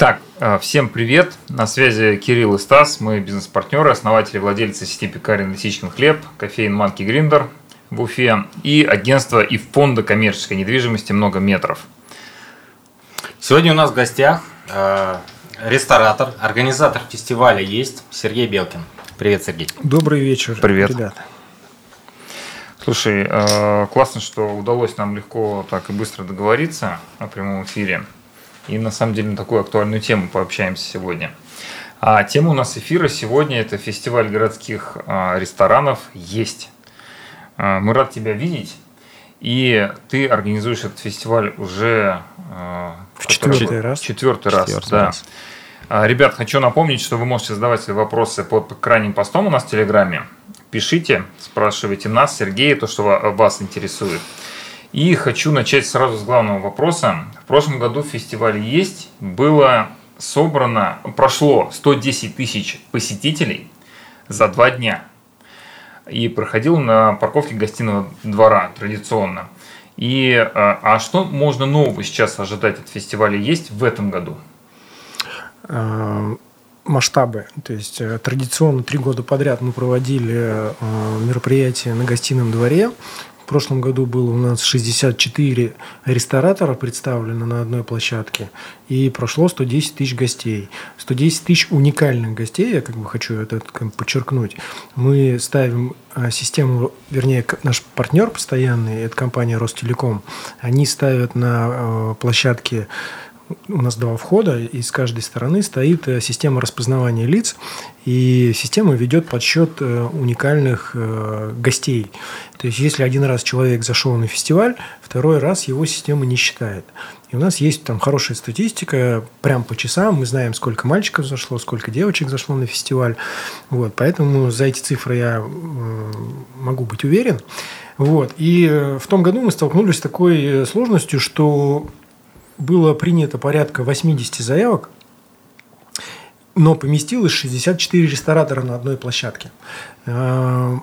Итак, э, всем привет. На связи Кирилл и Стас. Мы бизнес-партнеры, основатели, владельцы сети пекарен «Лисичкин хлеб», кофеин «Манки Гриндер» в Уфе и агентства и фонда коммерческой недвижимости «Много метров». Сегодня у нас в гостях э, ресторатор, организатор фестиваля есть Сергей Белкин. Привет, Сергей. Добрый вечер, Привет. ребята. Слушай, э, классно, что удалось нам легко так и быстро договориться о прямом эфире. И на самом деле на такую актуальную тему пообщаемся сегодня. А тема у нас эфира сегодня это фестиваль городских а, ресторанов «Есть». А, Мы рад тебя видеть. И ты организуешь этот фестиваль уже а, В который- четвертый раз. Четвертый раз, Четвертый да. раз. Ребят, хочу напомнить, что вы можете задавать свои вопросы под крайним постом у нас в Телеграме. Пишите, спрашивайте нас, Сергея, то, что ва- вас интересует. И хочу начать сразу с главного вопроса. В прошлом году в фестивале «Есть» было собрано, прошло 110 тысяч посетителей за два дня. И проходил на парковке гостиного двора традиционно. И, а а что можно нового сейчас ожидать от фестиваля «Есть» в этом году? Э, Масштабы. То есть э, традиционно три года подряд мы проводили э, мероприятия на гостином дворе. Прошлом году было у нас 64 ресторатора представлено на одной площадке, и прошло 110 тысяч гостей. 110 тысяч уникальных гостей, я как бы хочу это подчеркнуть. Мы ставим э, систему, вернее, наш партнер постоянный, это компания Ростелеком, они ставят на э, площадке у нас два входа, и с каждой стороны стоит э, система распознавания лиц, и система ведет подсчет э, уникальных э, гостей. То есть, если один раз человек зашел на фестиваль, второй раз его система не считает. И у нас есть там хорошая статистика, прям по часам, мы знаем, сколько мальчиков зашло, сколько девочек зашло на фестиваль. Вот, поэтому за эти цифры я могу быть уверен. Вот. И в том году мы столкнулись с такой сложностью, что было принято порядка 80 заявок, но поместилось 64 ресторатора на одной площадке. Э,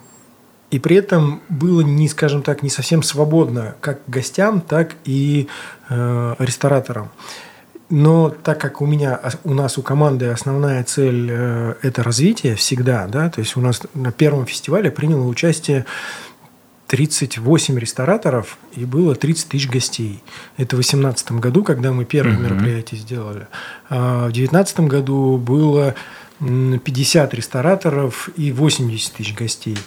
И при этом было, не, скажем так, не совсем свободно как гостям, так и э, рестораторам. Но так как у меня, у нас, у команды основная цель э, – это развитие всегда, да, то есть у нас на первом фестивале приняло участие 38 рестораторов и было 30 тысяч гостей. Это в 2018 году, когда мы первое Мгм. мероприятие сделали. А в 2019 году было м, 50 рестораторов и 80 тысяч гостей.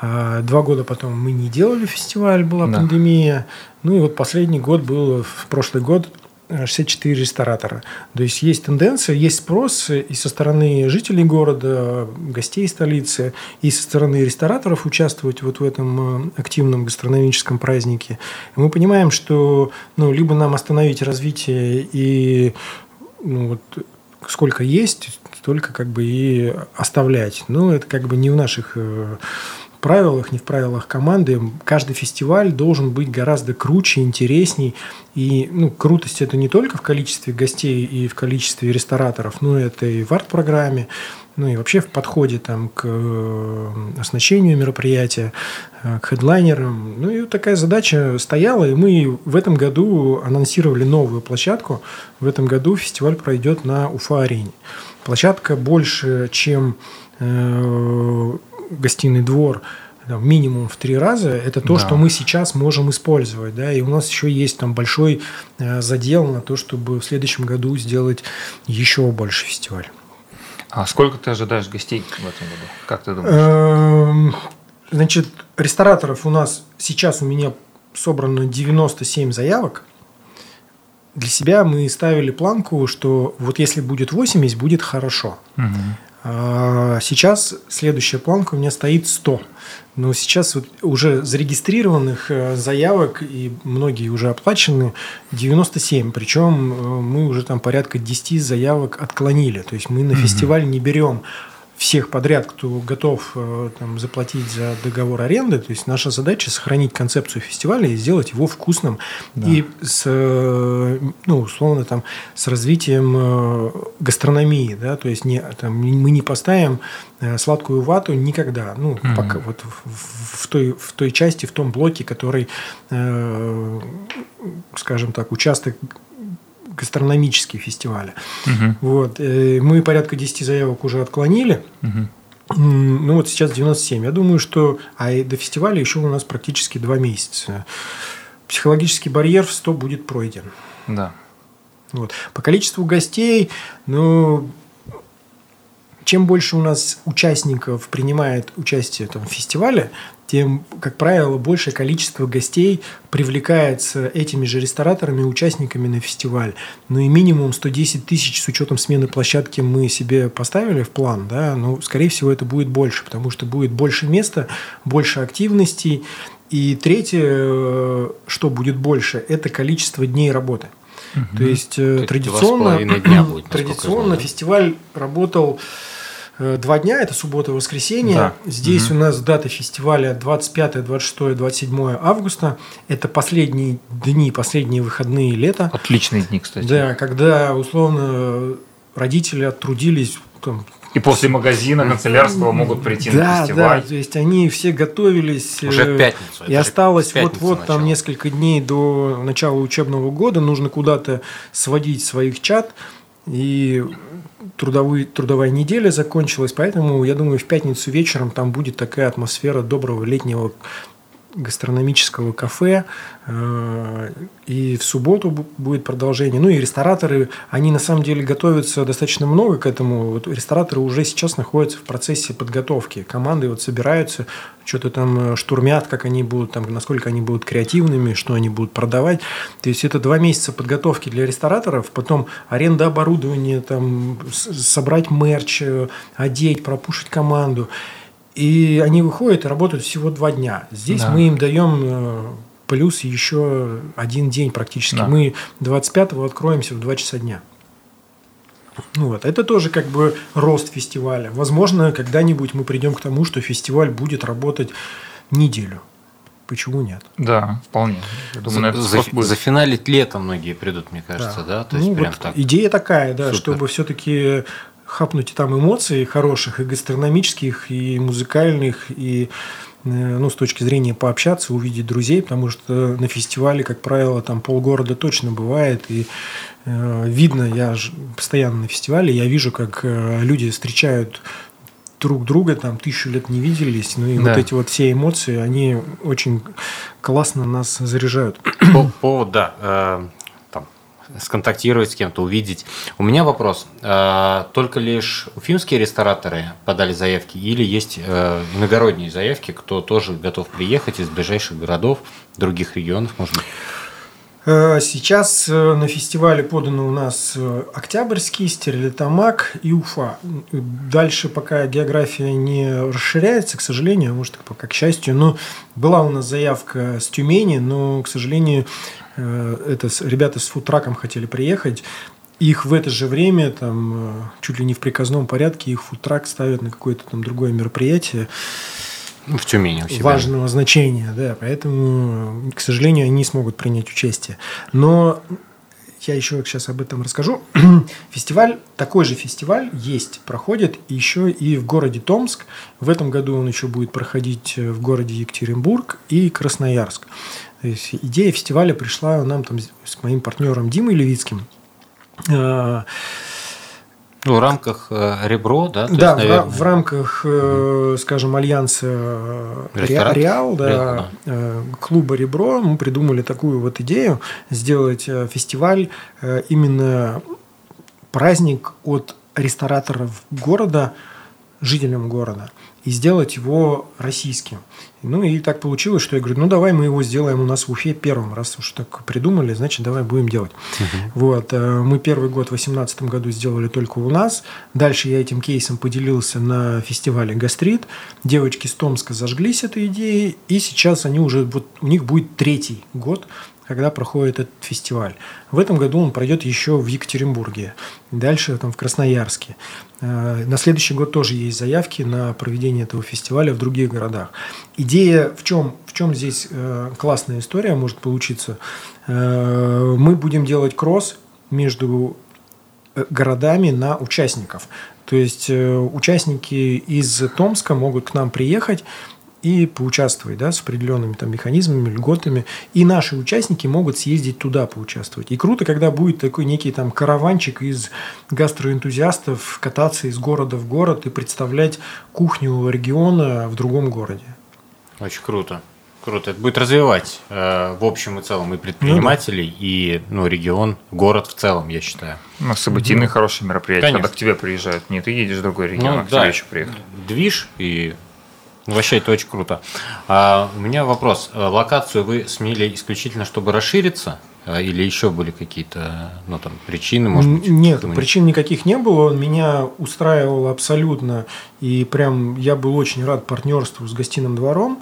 А Два года потом мы не делали фестиваль, была Да. пандемия. Ну и вот последний год был, в прошлый год, 64 ресторатора. То есть есть тенденция, есть спрос и со стороны жителей города, гостей столицы, и со стороны рестораторов участвовать вот в этом э, активном гастрономическом празднике. Мы понимаем, что ну, либо нам остановить развитие и ну, вот, сколько есть, столько как бы и оставлять. Но это как бы не в наших э, правилах, не в правилах команды. Каждый фестиваль должен быть гораздо круче, интересней. И ну, крутость это не только в количестве гостей и в количестве рестораторов, но это и в арт-программе, ну и вообще в подходе там, к э, оснащению мероприятия, э, к хедлайнерам. Ну и такая задача стояла, и мы в этом году анонсировали новую площадку. В этом году фестиваль пройдет на Уфа-арене. Площадка больше, чем э, гостиный двор, там, минимум в три раза, это то, Да. что мы сейчас можем использовать. Да? И у нас еще есть там большой э, задел на то, чтобы в следующем году сделать еще больше фестиваль. А сколько ты ожидаешь гостей в этом году? Как ты думаешь? Эм, Значит, рестораторов у нас сейчас у меня собрано 97 заявок. Для себя мы ставили планку, что вот если будет 80, будет хорошо. Мгм. А Сейчас следующая планка у меня стоит 100. Но сейчас вот уже зарегистрированных э, заявок, и многие уже оплачены, 97. Причем э, мы уже там порядка 10 заявок отклонили. То есть мы на фестиваль не берем всех подряд, кто готов э, там, заплатить за договор аренды. То есть наша задача сохранить концепцию фестиваля и сделать его вкусным и с, э, ну, условно, там, с развитием э, гастрономии. Да? То есть не, там, мы не поставим сладкую вату никогда. Ну, Мгм. пока вот в, в- в той, в той части, в том блоке, который, э, скажем так, участок гастрономические фестивали. Мгм. Вот. э, Мы порядка 10 заявок уже отклонили. М, Ну вот сейчас 97. Я думаю, что а до фестиваля еще у нас практически два месяца. Психологический барьер в 100 будет пройден. Да. Вот. По количеству гостей, ну, чем больше у нас участников принимает участие там, в фестивале, тем, как правило, большее количество гостей привлекается этими же рестораторами, участниками на фестиваль. Ну и минимум 110 тысяч с учетом смены площадки мы себе поставили в план, да, ну, скорее всего, это будет больше, потому что будет больше места, больше активностей. И третье, э, что будет больше, это количество дней работы. То есть э, с традиционно, дня будет, традиционно знаю, да? фестиваль работал два дня, это суббота и воскресенье. Да. Здесь у нас даты фестиваля 25, 26, 27 августа. Это последние дни, последние выходные лета. Отличные дни, кстати. Да, когда условно родители оттрудились там, И после магазина канцелярского могут прийти на да, фестиваль. да, то есть они все готовились. Уже э, в пятницу. И осталось вот-вот там несколько дней до начала учебного года. Нужно куда-то сводить своих чат. И трудовой, трудовая неделя закончилась. Поэтому, я думаю, в пятницу вечером там будет такая атмосфера доброго летнего гастрономического кафе. э, И в субботу бу- будет продолжение. Ну и рестораторы, они на самом деле готовятся достаточно много к этому. Вот рестораторы уже сейчас находятся в процессе подготовки. Команды вот собираются, что-то там э, штурмят, как они будут, там, насколько они будут креативными, что они будут продавать. То есть это два месяца подготовки для рестораторов, потом аренда оборудования, там, собрать мерч, э, одеть, пропушить команду. И они выходят и работают всего два дня. Здесь Да. мы им даем э, плюс еще один день практически. Да. Мы 25-го откроемся в 2 часа дня. Ну вот. Это тоже как бы рост фестиваля. Возможно, когда-нибудь мы придем к тому, что фестиваль будет работать неделю. Почему нет? Да, вполне. Я думаю, За, за- зафиналить летом многие придут, мне кажется, да? То есть Ну, прям вот так. Идея такая, да, Супер. чтобы все-таки хапнуть там эмоций хороших, и гастрономических, и музыкальных, и э, ну, с точки зрения пообщаться, увидеть друзей, потому что на фестивале, как правило, там полгорода точно бывает, и э, видно, я ж постоянно на фестивале, я вижу, как э, люди встречают друг друга, там тысячу лет не виделись, ну и Да. вот эти вот все эмоции, они очень классно нас заряжают. По поводу, да, э, сконтактировать с кем-то, увидеть. У меня вопрос. Э, только лишь уфимские рестораторы подали заявки или есть э, иногородние заявки, кто тоже готов приехать из ближайших городов, других регионов, может быть? Э, Сейчас на фестивале подано у нас Октябрьский, Стерлитамак и Уфа. Дальше пока география не расширяется, к сожалению, может пока к счастью, но была у нас заявка с Тюмени, но, к сожалению, это с- ребята с фудтраком хотели приехать. Их в это же время, там, э, чуть ли не в приказном порядке, их фудтрак ставят на какое-то там другое мероприятие Ну, В Тюмени у себя. важного значения, да, поэтому, к сожалению, они не смогут принять участие. Но я еще сейчас об этом расскажу. Фестиваль, такой же фестиваль есть, проходит еще и в городе Томск. В этом году он еще будет проходить э, в городе Екатеринбург и Красноярск. То есть идея фестиваля пришла нам там с моим партнером Димой Левицким. Э, Ну, в рамках э, ребро, да? то да, есть, наверное, в рамках, э, скажем, альянса э, Ре- Ресторан? Реал, да, Реал, клуба Ребро, мы придумали такую вот идею сделать фестиваль именно праздник от рестораторов города жителям города и сделать его российским. Ну и так получилось, что я говорю, ну давай мы его сделаем у нас в Уфе первым, раз уж так придумали, значит давай будем делать. Вот, э, мы первый год в 2018 году сделали только у нас. Дальше я этим кейсом поделился на фестивале «Гастрит». Девочки с Томска зажглись этой идеей, и сейчас они уже, вот у них будет третий год, когда проходит этот фестиваль. В этом году он пройдет еще в Екатеринбурге, дальше там в Красноярске. Э, На следующий год тоже есть заявки на проведение этого фестиваля в других городах. Идея в чем, в чем здесь э, классная история может получиться? Э, Мы будем делать кросс между городами на участников. То есть участники из Томска могут к нам приехать и поучаствовать да, с определенными там, механизмами, льготами. И наши участники могут съездить туда поучаствовать. И круто, когда будет такой некий там караванчик из гастроэнтузиастов кататься из города в город и представлять кухню региона в другом городе. Очень круто. Круто. Это будет развивать э, в общем и целом и предпринимателей, ну, да. и ну, регион, город в целом, я считаю. Ну, событийные mm хорошие мероприятия, Конечно. когда к тебе приезжают. Не ты едешь в другой регион, ну, а к да. тебе еще приехать. Движ и вообще это очень круто. А, у меня вопрос. Э, локацию вы сменили исключительно, чтобы расшириться? А, или еще были какие-то ну, там, причины, может быть? Нет, причин никаких не было. Он меня устраивал абсолютно. И прям я был очень рад партнерству с гостиным двором.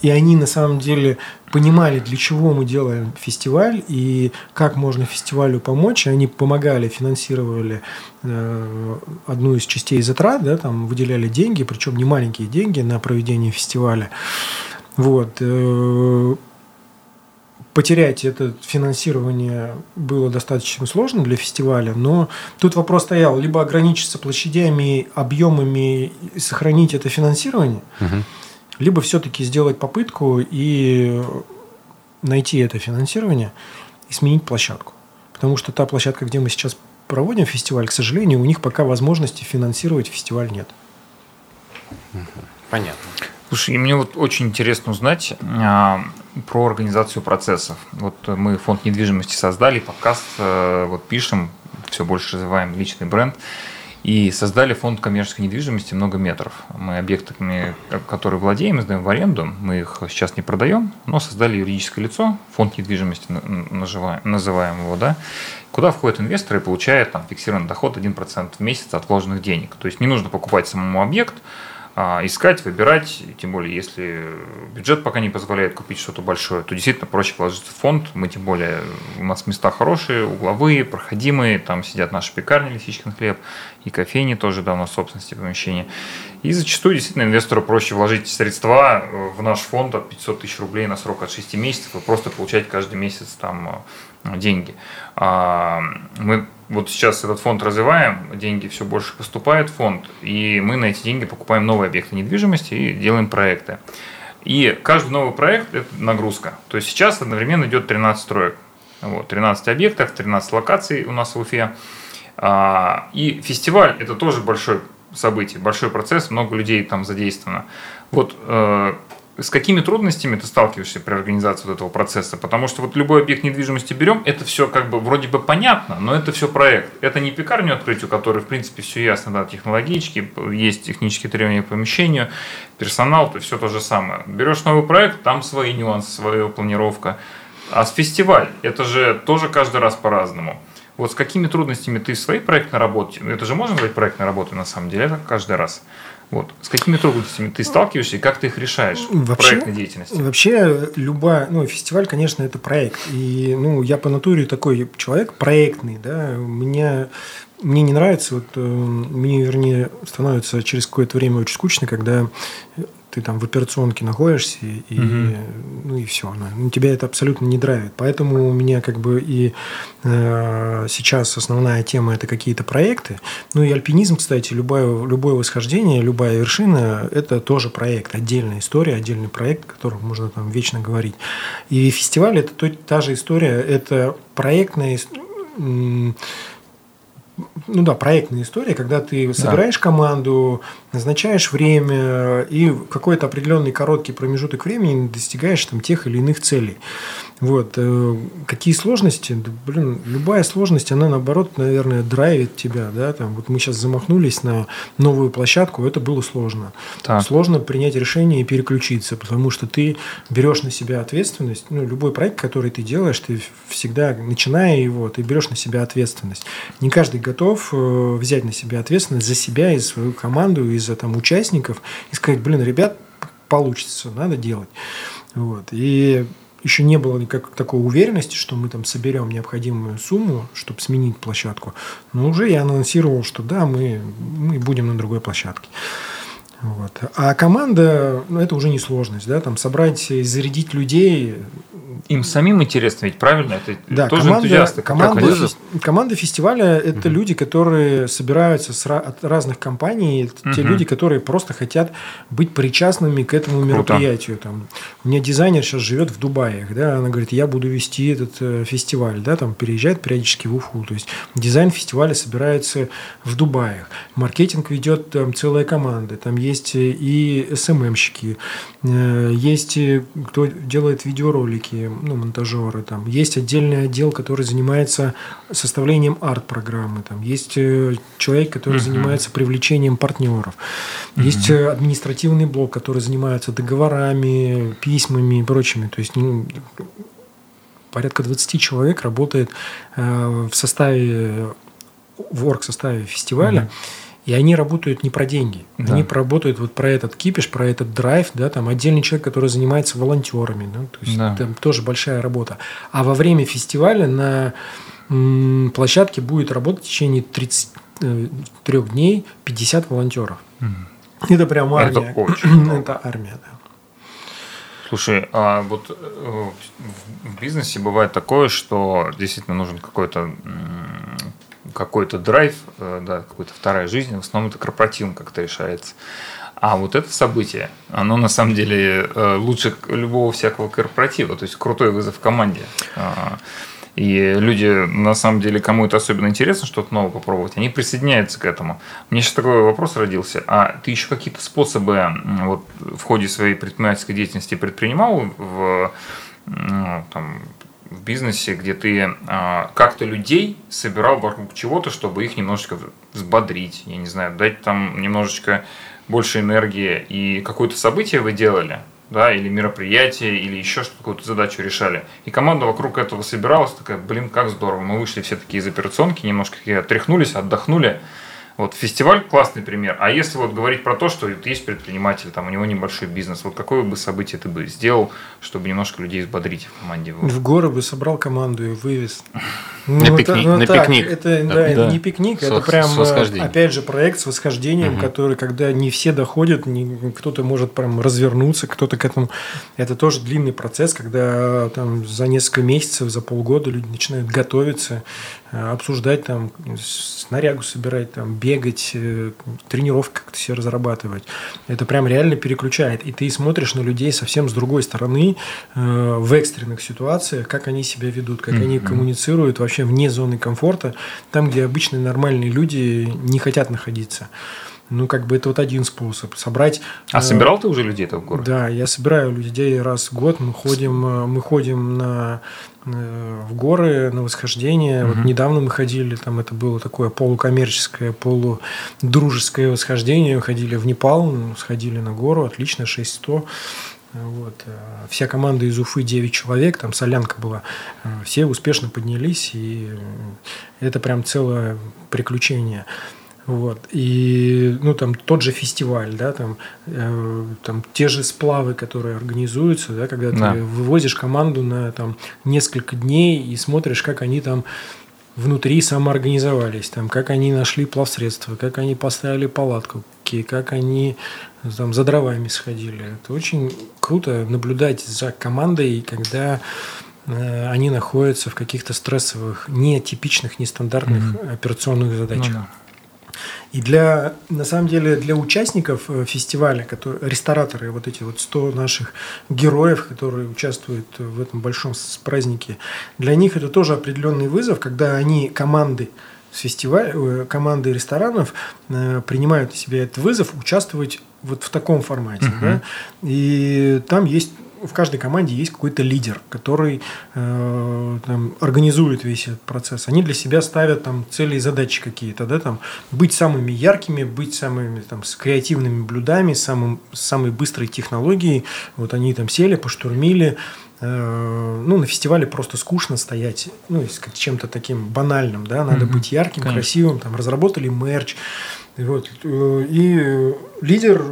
И они на самом деле понимали, для чего мы делаем фестиваль и как можно фестивалю помочь. И они помогали, финансировали э, одну из частей затрат, да, там выделяли деньги, причем не маленькие деньги на проведение фестиваля. Вот. Э, потерять это финансирование было достаточно сложно для фестиваля, но тут вопрос стоял, либо ограничиться площадями, объемами сохранить это финансирование, угу. Либо все-таки сделать попытку и найти это финансирование и сменить площадку. Потому что та площадка, где мы сейчас проводим фестиваль, к сожалению, у них пока возможности финансировать фестиваль нет. Понятно. Слушай, мне вот очень интересно узнать а, про организацию процессов. Вот мы фонд недвижимости создали, подкаст э, вот пишем, все больше развиваем личный бренд. И создали фонд коммерческой недвижимости много метров. Мы объектами, которые владеем, сдаем в аренду. Мы их сейчас не продаем, но создали юридическое лицо, фонд недвижимости называем, его, да, куда входят инвесторы и получают там, фиксированный доход 1% в месяц от вложенных денег. То есть не нужно покупать самому объект, искать, выбирать, тем более, если бюджет пока не позволяет купить что-то большое, то действительно проще положиться в фонд. Мы тем более, у нас места хорошие, угловые, проходимые, там сидят наши пекарни, лисичкин хлеб, и кофейни тоже, да, у нас собственности помещения. И зачастую действительно инвестору проще вложить средства в наш фонд от 500 тысяч рублей на срок от 6 месяцев и просто получать каждый месяц там деньги. А, мы вот сейчас этот фонд развиваем, деньги все больше поступают в фонд, и мы на эти деньги покупаем новые объекты недвижимости и делаем проекты. И каждый новый проект – это нагрузка. То есть сейчас одновременно идет 13 строек. Вот, 13 объектов, 13 локаций у нас в Уфе. А, и фестиваль – это тоже большое событие, большой процесс, много людей там задействовано. Вот э, с какими трудностями ты сталкиваешься при организации вот этого процесса? Потому что вот любой объект недвижимости берем, это все как бы вроде бы понятно, но это все проект. Это не пекарню открыть, у которой, в принципе, все ясно, да, технологически, есть технические требования к помещению, персонал, то все то же самое. Берешь новый проект, там свои нюансы, своя планировка. А с фестиваль, это же тоже каждый раз по-разному. Вот с какими трудностями ты своей проектной работе, это же можно назвать проектной работой на самом деле, это каждый раз. Вот. С какими трудностями ты сталкиваешься и как ты их решаешь вообще, в проектной деятельности? Вообще, любая, ну, фестиваль, конечно, это проект. И, ну, я по натуре такой человек проектный, да, меня мне не нравится, вот э, мне, вернее, становится через какое-то время очень скучно, когда ты там в операционке находишься, и, угу. ну и все. Ну, тебя это абсолютно не драйвит. Поэтому у меня как бы и э, сейчас основная тема это какие-то проекты. Ну и альпинизм, кстати, любое, любое восхождение, любая вершина – это тоже проект, отдельная история, отдельный проект, о котором можно там вечно говорить. И фестиваль – это то, та же история, это проектная ну да, проектная история, когда ты собираешь да. команду, назначаешь время и какой-то определенный короткий промежуток времени достигаешь там тех или иных целей. Вот. Э, какие сложности? Да, блин, любая сложность, она наоборот, наверное, драйвит тебя. Да? Там, вот мы сейчас замахнулись на новую площадку, это было сложно. Так. Сложно принять решение и переключиться, потому что ты берешь на себя ответственность. Ну, любой проект, который ты делаешь, ты всегда, начиная его, ты берешь на себя ответственность. Не каждый готов э, взять на себя ответственность за себя и свою команду, и за там, участников, и сказать, блин, ребят, получится, надо делать. Вот. И еще не было никак такой уверенности, что мы там соберем необходимую сумму, чтобы сменить площадку. Но уже я анонсировал, что да, мы, мы будем на другой площадке. Вот. А команда, ну, это уже не сложность, да, там собрать и зарядить людей, им самим интересно, ведь правильно? Это да, тоже команда, энтузиасты. Команда, фес, команда фестиваля – это угу. люди, которые собираются с, от разных компаний, угу. те люди, которые просто хотят быть причастными к этому Круто. мероприятию. Там, у меня дизайнер сейчас живет в Дубае, да, она говорит, я буду вести этот э, фестиваль, да, там переезжает периодически в Уфу. То есть дизайн фестиваля собирается в Дубае. Маркетинг ведет там целая команда, там есть и СММщики, э, есть кто делает видеоролики, ну, монтажеры, там есть отдельный отдел, который занимается составлением арт-программы, там есть э, человек, который uh-huh. занимается привлечением партнеров, uh-huh. есть э, административный блок, который занимается договорами, письмами и прочими. То есть ну, порядка 20 человек работает э, в составе в орг-составе фестиваля. Uh-huh. И они работают не про деньги. Да. Они работают вот про этот кипиш, про этот драйв, да, там отдельный человек, который занимается волонтерами, да, то есть да. там тоже большая работа. А во время фестиваля на м, площадке будет работать в течение 33 э, дней 50 волонтеров. Угу. Это прям армия. Это очень Это армия, да. Слушай, а вот э, в бизнесе бывает такое, что действительно нужен какой-то какой-то драйв, э, да, какая-то вторая жизнь, в основном это корпоративно как-то решается. А вот это событие, оно на самом деле э, лучше любого всякого корпоратива, то есть крутой вызов в команде. А, и люди, на самом деле, кому это особенно интересно, что-то новое попробовать, они присоединяются к этому. Мне сейчас такой вопрос родился. А ты еще какие-то способы вот, в ходе своей предпринимательской деятельности предпринимал в ну, там, в бизнесе, где ты а, как-то людей собирал вокруг чего-то, чтобы их немножечко взбодрить, я не знаю, дать там немножечко больше энергии и какое-то событие вы делали, да, или мероприятие, или еще что-то, какую-то задачу решали. И команда вокруг этого собиралась, такая, блин, как здорово. Мы вышли все такие из операционки, немножко отряхнулись, отдохнули, вот фестиваль классный пример. А если вот говорить про то, что есть предприниматель, там у него небольшой бизнес, вот какое бы событие ты бы сделал, чтобы немножко людей взбодрить в команде? В горы бы собрал команду и вывез. Ну, на пикник. Ну, на так, пикник. Это, да, да. это не пикник, это прям, опять же, проект с восхождением, угу. который, когда не все доходят, не, кто-то может прям развернуться, кто-то к этому. Это тоже длинный процесс, когда там за несколько месяцев, за полгода люди начинают готовиться, э, обсуждать там, снарягу собирать, там, бегать, э, тренировки как-то себе разрабатывать. Это прям реально переключает. И ты смотришь на людей совсем с другой стороны э, в экстренных ситуациях, как они себя ведут, как mm-hmm. они коммуницируют вообще вне зоны комфорта, там, где обычные нормальные люди не хотят находиться. Ну, как бы это вот один способ. Собрать... А э, собирал ты уже людей в город? Да, я собираю людей раз в год. Мы ходим, э, мы ходим на, э, в горы, на восхождение. Угу. Вот недавно мы ходили, там это было такое полукоммерческое, полудружеское восхождение. Ходили в Непал, сходили на гору, отлично, 6100. Вот. Вся команда из Уфы 9 человек, там солянка была. Все успешно поднялись, и это прям целое приключение. Вот. И ну, там, тот же фестиваль, да, там, э, там, те же сплавы, которые организуются, да, когда да. ты вывозишь команду на там, несколько дней и смотришь, как они там внутри самоорганизовались, там, как они нашли плавсредства, как они поставили палатку, как они там, за дровами сходили. Это очень круто наблюдать за командой, когда э, они находятся в каких-то стрессовых, нетипичных, нестандартных mm-hmm. операционных задачах. Ну, да. И для, на самом деле, для участников э, фестиваля, которые, рестораторы, вот эти вот 100 наших героев, которые участвуют в этом большом празднике, для них это тоже определенный вызов, когда они команды с фестиваля, э, команды ресторанов э, принимают на себя этот вызов участвовать вот в таком формате. Uh-huh. Да? И там есть в каждой команде есть какой-то лидер, который э, там, организует весь этот процесс. Они для себя ставят там цели и задачи какие-то, да, там быть самыми яркими, быть самыми там с креативными блюдами, самым самой быстрой технологией. Вот они там сели, поштурмили. Э, ну, на фестивале просто скучно стоять, ну, с чем-то таким банальным, да, надо mm-hmm. быть ярким, Конечно. красивым, там разработали мерч. Вот. Э, и лидер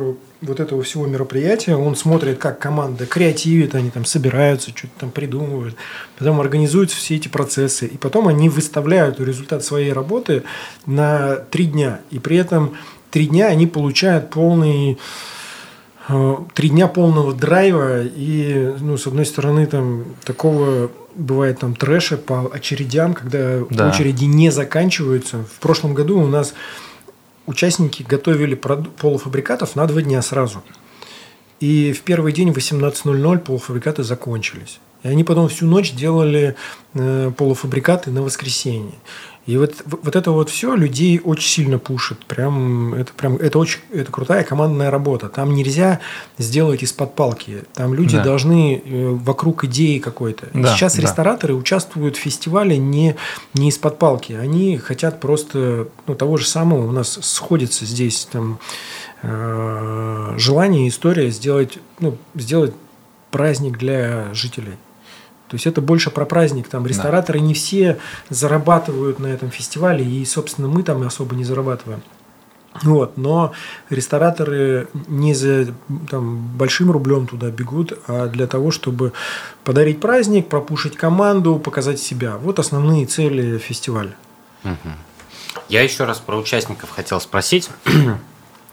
вот этого всего мероприятия, он смотрит, как команда креативит, они там собираются, что-то там придумывают, потом организуются все эти процессы, и потом они выставляют результат своей работы на три дня, и при этом три дня они получают полный э, три дня полного драйва и, ну, с одной стороны, там такого бывает там трэша по очередям, когда Да. очереди не заканчиваются. В прошлом году у нас участники готовили полуфабрикатов на два дня сразу. И в первый день в 18.00 полуфабрикаты закончились. И они потом всю ночь делали э, полуфабрикаты на воскресенье. И вот, вот это вот все людей очень сильно пушит. Прям, это, прям, это очень это крутая командная работа. Там нельзя сделать из-под палки. Там люди Да. должны э, вокруг идеи какой-то. Да, Сейчас да. рестораторы участвуют в фестивале не, не из-под палки. Они хотят просто ну, того же самого. У нас сходится здесь там, э, желание, история сделать, ну, сделать праздник для жителей. То есть это больше про праздник. Там рестораторы не все зарабатывают на этом фестивале, и, собственно, мы там особо не зарабатываем. Вот, но рестораторы не за там, большим рублем туда бегут, а для того, чтобы подарить праздник, пропушить команду, показать себя. Вот основные цели фестиваля. Я еще раз про участников хотел спросить.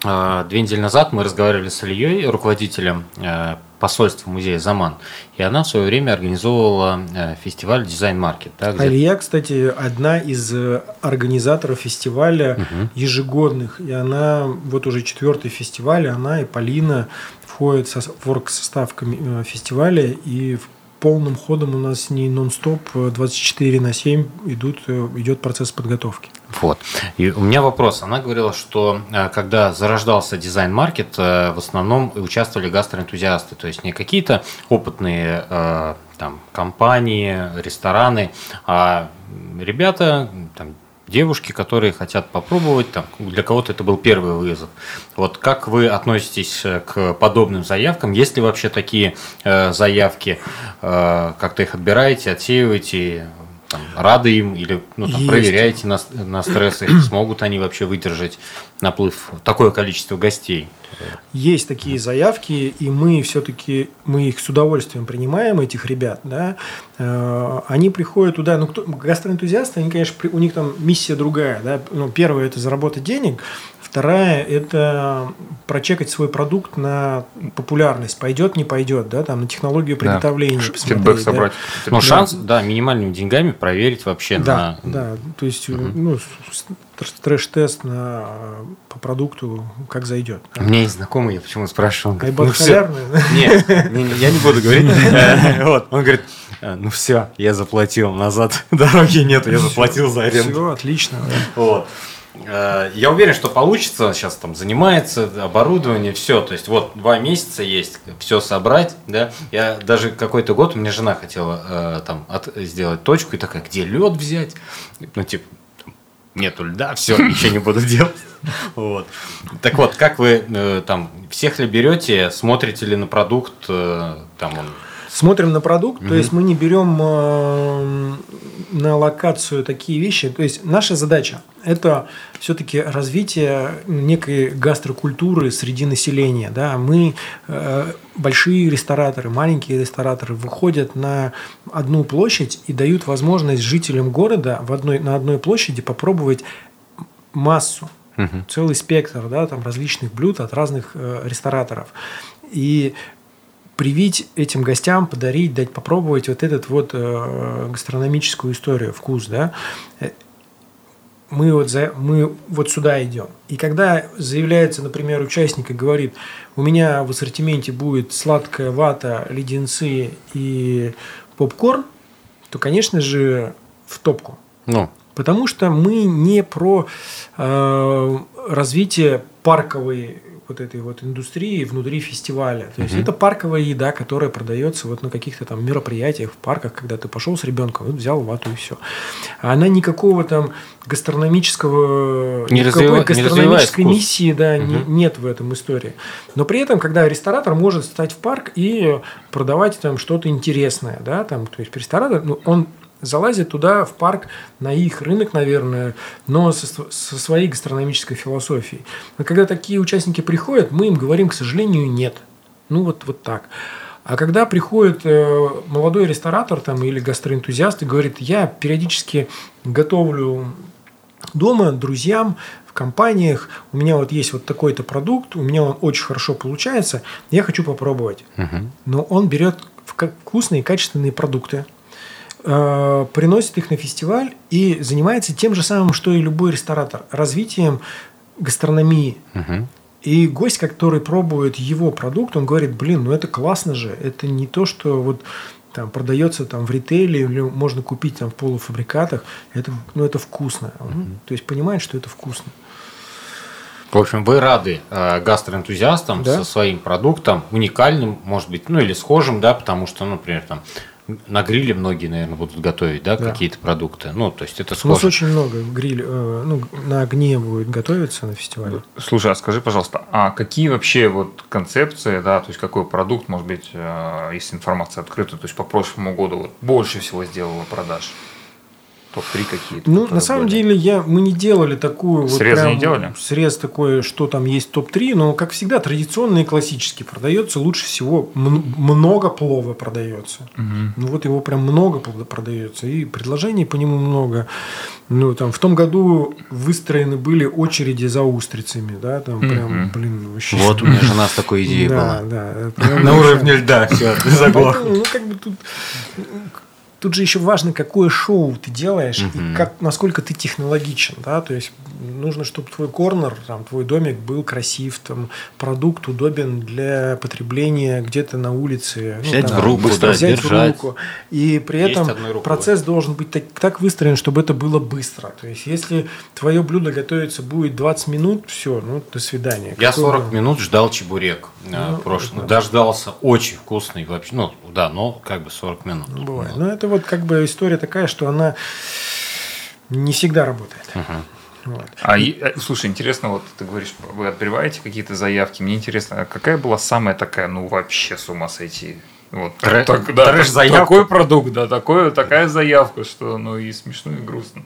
Э, Две недели назад мы разговаривали с Ильей, руководителем посольства музея Заман, и она в свое время организовывала э, фестиваль Дизайн Маркет. да, где- Алия, кстати, одна из э, организаторов фестиваля Мгм. ежегодных. И она, вот уже четвертый фестиваль, она и Полина входят в коми- э, фестиваля. И полным ходом у нас с ней нон-стоп э, 24 на 7 идут, э, идет процесс подготовки. Вот. И у меня вопрос. Она говорила, что э, когда зарождался дизайн-маркет, э, в основном участвовали гастроэнтузиасты, то есть не какие-то опытные э, там, компании, рестораны, а ребята, там, девушки, которые хотят попробовать, там, для кого-то это был первый вызов. Вот как вы относитесь э, к подобным заявкам? Есть ли вообще такие э, заявки? Э, как-то их отбираете, отсеиваете? Там, рады им или ну, там, Есть. проверяете на, на стрессы, смогут они вообще выдержать наплыв такое количество гостей? Есть такие заявки, и мы все-таки мы их с удовольствием принимаем, этих ребят. Да? Э, Они приходят туда, ну, кто, гастроэнтузиасты, они, конечно, у них там миссия другая. Да? Ну, первое – это заработать денег, вторая – это прочекать свой продукт на популярность, пойдет, не пойдет, да? там, на технологию Да. приготовления. Посмотреть, Фидбэк да. собрать. Но Да. шанс, да, минимальными деньгами проверить вообще Да, на... да, то есть ну, с- с- трэш-тест на, э, по продукту, как зайдет. У меня есть знакомый, я почему спрашивал, Айбат ну всё, халявный, да? Не, не, не, я не буду говорить. Вот, он говорит, «Э, ну все, я заплатил назад, дороги нету, я заплатил за аренду. Все, отлично. да. Вот. Э, Я уверен, что получится. Сейчас там занимается оборудование, все. То есть вот два месяца есть, все собрать, да. Я даже какой-то год у меня жена хотела э, там от- сделать точку и такая, где лед взять? Ну типа нету льда, все, ничего не буду делать. Вот. Так вот, как вы э, там всех ли берете, смотрите ли на продукт, э, там он Смотрим на продукт, то есть мы не берем э, на локацию такие вещи. То есть наша задача – это все-таки развитие некой гастрокультуры среди населения. Да? Мы, э, большие рестораторы, маленькие рестораторы, выходят на одну площадь и дают возможность жителям города в одной, на одной площади попробовать массу целый спектр да, там, различных блюд от разных э, рестораторов. И привить этим гостям, подарить, дать попробовать вот этот вот э, гастрономическую историю, вкус, да. Э, Мы вот, за, мы вот сюда идем. И когда заявляется, например, участник и говорит, у меня в ассортименте будет сладкая вата, леденцы и попкорн, то, конечно же, в топку. ну, Потому что мы не про э, развитие парковой вот этой вот индустрии внутри фестиваля. То есть это парковая еда, которая продается вот на каких-то там мероприятиях в парках, когда ты пошел с ребенком, вот взял вату и все. Она никакого там гастрономического Не никакой не гастрономической вкус. миссии да, не- нет в этом истории. Но при этом, когда ресторатор может стать в парк и продавать там что-то интересное, да, там, то есть ресторатор, ну, он залазит туда, в парк, на их рынок, наверное, но со, со своей гастрономической философией. Но когда такие участники приходят, мы им говорим, к сожалению, нет. Ну, вот, вот так. А когда приходит э, молодой ресторатор там, или гастроэнтузиаст и говорит, я периодически готовлю дома, друзьям, в компаниях. У меня вот есть вот такой-то продукт, у меня он очень хорошо получается, я хочу попробовать. Мгм. Но он берет вкусные, качественные продукты, э, приносит их на фестиваль и занимается тем же самым, что и любой ресторатор, развитием гастрономии. Мгм. И гость, который пробует его продукт, он говорит, блин, ну это классно же, это не то, что вот там продается там в ритейле или можно купить там в полуфабрикатах, это, ну это вкусно. Он, То есть понимает, что это вкусно. В общем, вы рады э, гастроэнтузиастам Да. со своим продуктом, уникальным, может быть, ну или схожим, да, потому что, ну, например, там на гриле многие, наверное, будут готовить, да, Да. какие-то продукты. Ну, то есть это У нас очень много гриль, э, ну, на огне будет готовиться на фестивале. Слушай, а скажи, пожалуйста, а какие вообще вот концепции, да, то есть какой продукт, может быть, э, если информация открыта, то есть по прошлому году вот больше всего сделало продаж? Топ-3 какие-то? Ну, на самом были? деле, я, мы не делали такую... Срез вот не делали? Срез такой, что там есть топ-3, но, как всегда, традиционный и классический продается лучше всего. много плова продается. Мгм. Ну, вот его прям много продается, и предложений по нему много. Ну, там, в том году выстроены были очереди за устрицами, да, там прям, блин, вообще... Вот у меня жена с такой идеей да, была. да. это На уровне льда, все, заглох. Ну, как бы тут, тут же еще важно, какое шоу ты делаешь Мгм. и как, насколько ты технологичен, да, то есть нужно, чтобы твой корнер, там, твой домик был красив, там, продукт удобен для потребления где-то на улице. ну, Взять там, в руку, быстро да, взять держать. в руку. И при Есть этом процесс должен быть так, так выстроен, чтобы это было быстро. То есть, если твое блюдо готовится будет 20 минут, все, ну, до свидания. Я Какое 40 бы- минут ждал чебурек э, Ну, прошлый. да. Дождался очень вкусный вообще. Ну, да, но как бы 40 минут. Ну, бывает. Но это вот как бы история такая, что она не всегда работает. Мгм. Вот. А, и, э, слушай, интересно, вот ты говоришь, вы отбиваете какие-то заявки. Мне интересно, а какая была самая такая, ну вообще с ума сойти? Вот, Трэш- так- да, трэш-заявка? такой продукт, да, такое, такая заявка, что ну и смешно, и грустно.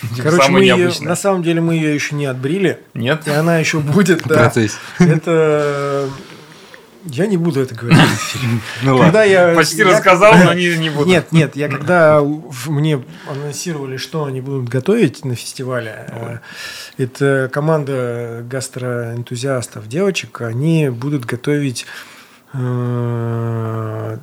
Короче, Самое мы ее, на самом деле мы ее еще не отбрили, Нет? и она еще будет. Да. Процесс. Это я не буду это говорить. Ну Когда я Почти я- рассказал, но не, не буду. Нет, нет, я когда мне анонсировали, что они будут готовить на фестивале, э, это команда гастроэнтузиастов, девочек, они будут готовить, э,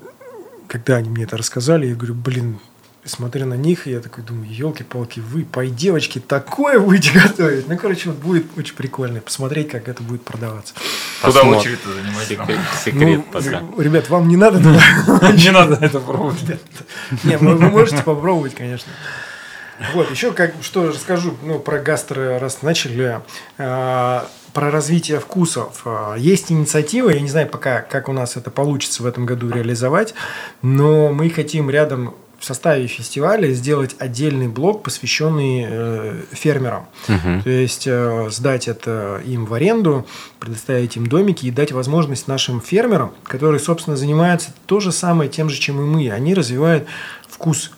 когда они мне это рассказали, я говорю, блин, смотря на них, я такой думаю, елки-палки, вы, по девочки, такое будете готовить. Ну, короче, вот будет очень прикольно посмотреть, как это будет продаваться. Куда очередь-то занимать? Секрет, Ну, секрет пока. ребят, вам не надо туда Не надо это пробовать. Не, вы, можете попробовать, конечно. Вот, еще как, что расскажу ну, про гастро, раз начали, э, про развитие вкусов. Э, Есть инициатива, я не знаю пока, как у нас это получится в этом году реализовать, но мы хотим рядом в составе фестиваля сделать отдельный блок, посвященный э, фермерам. Мгм. То есть э, сдать это им в аренду, предоставить им домики и дать возможность нашим фермерам, которые, собственно, занимаются то же самое тем же, чем и мы. Они развивают вкус.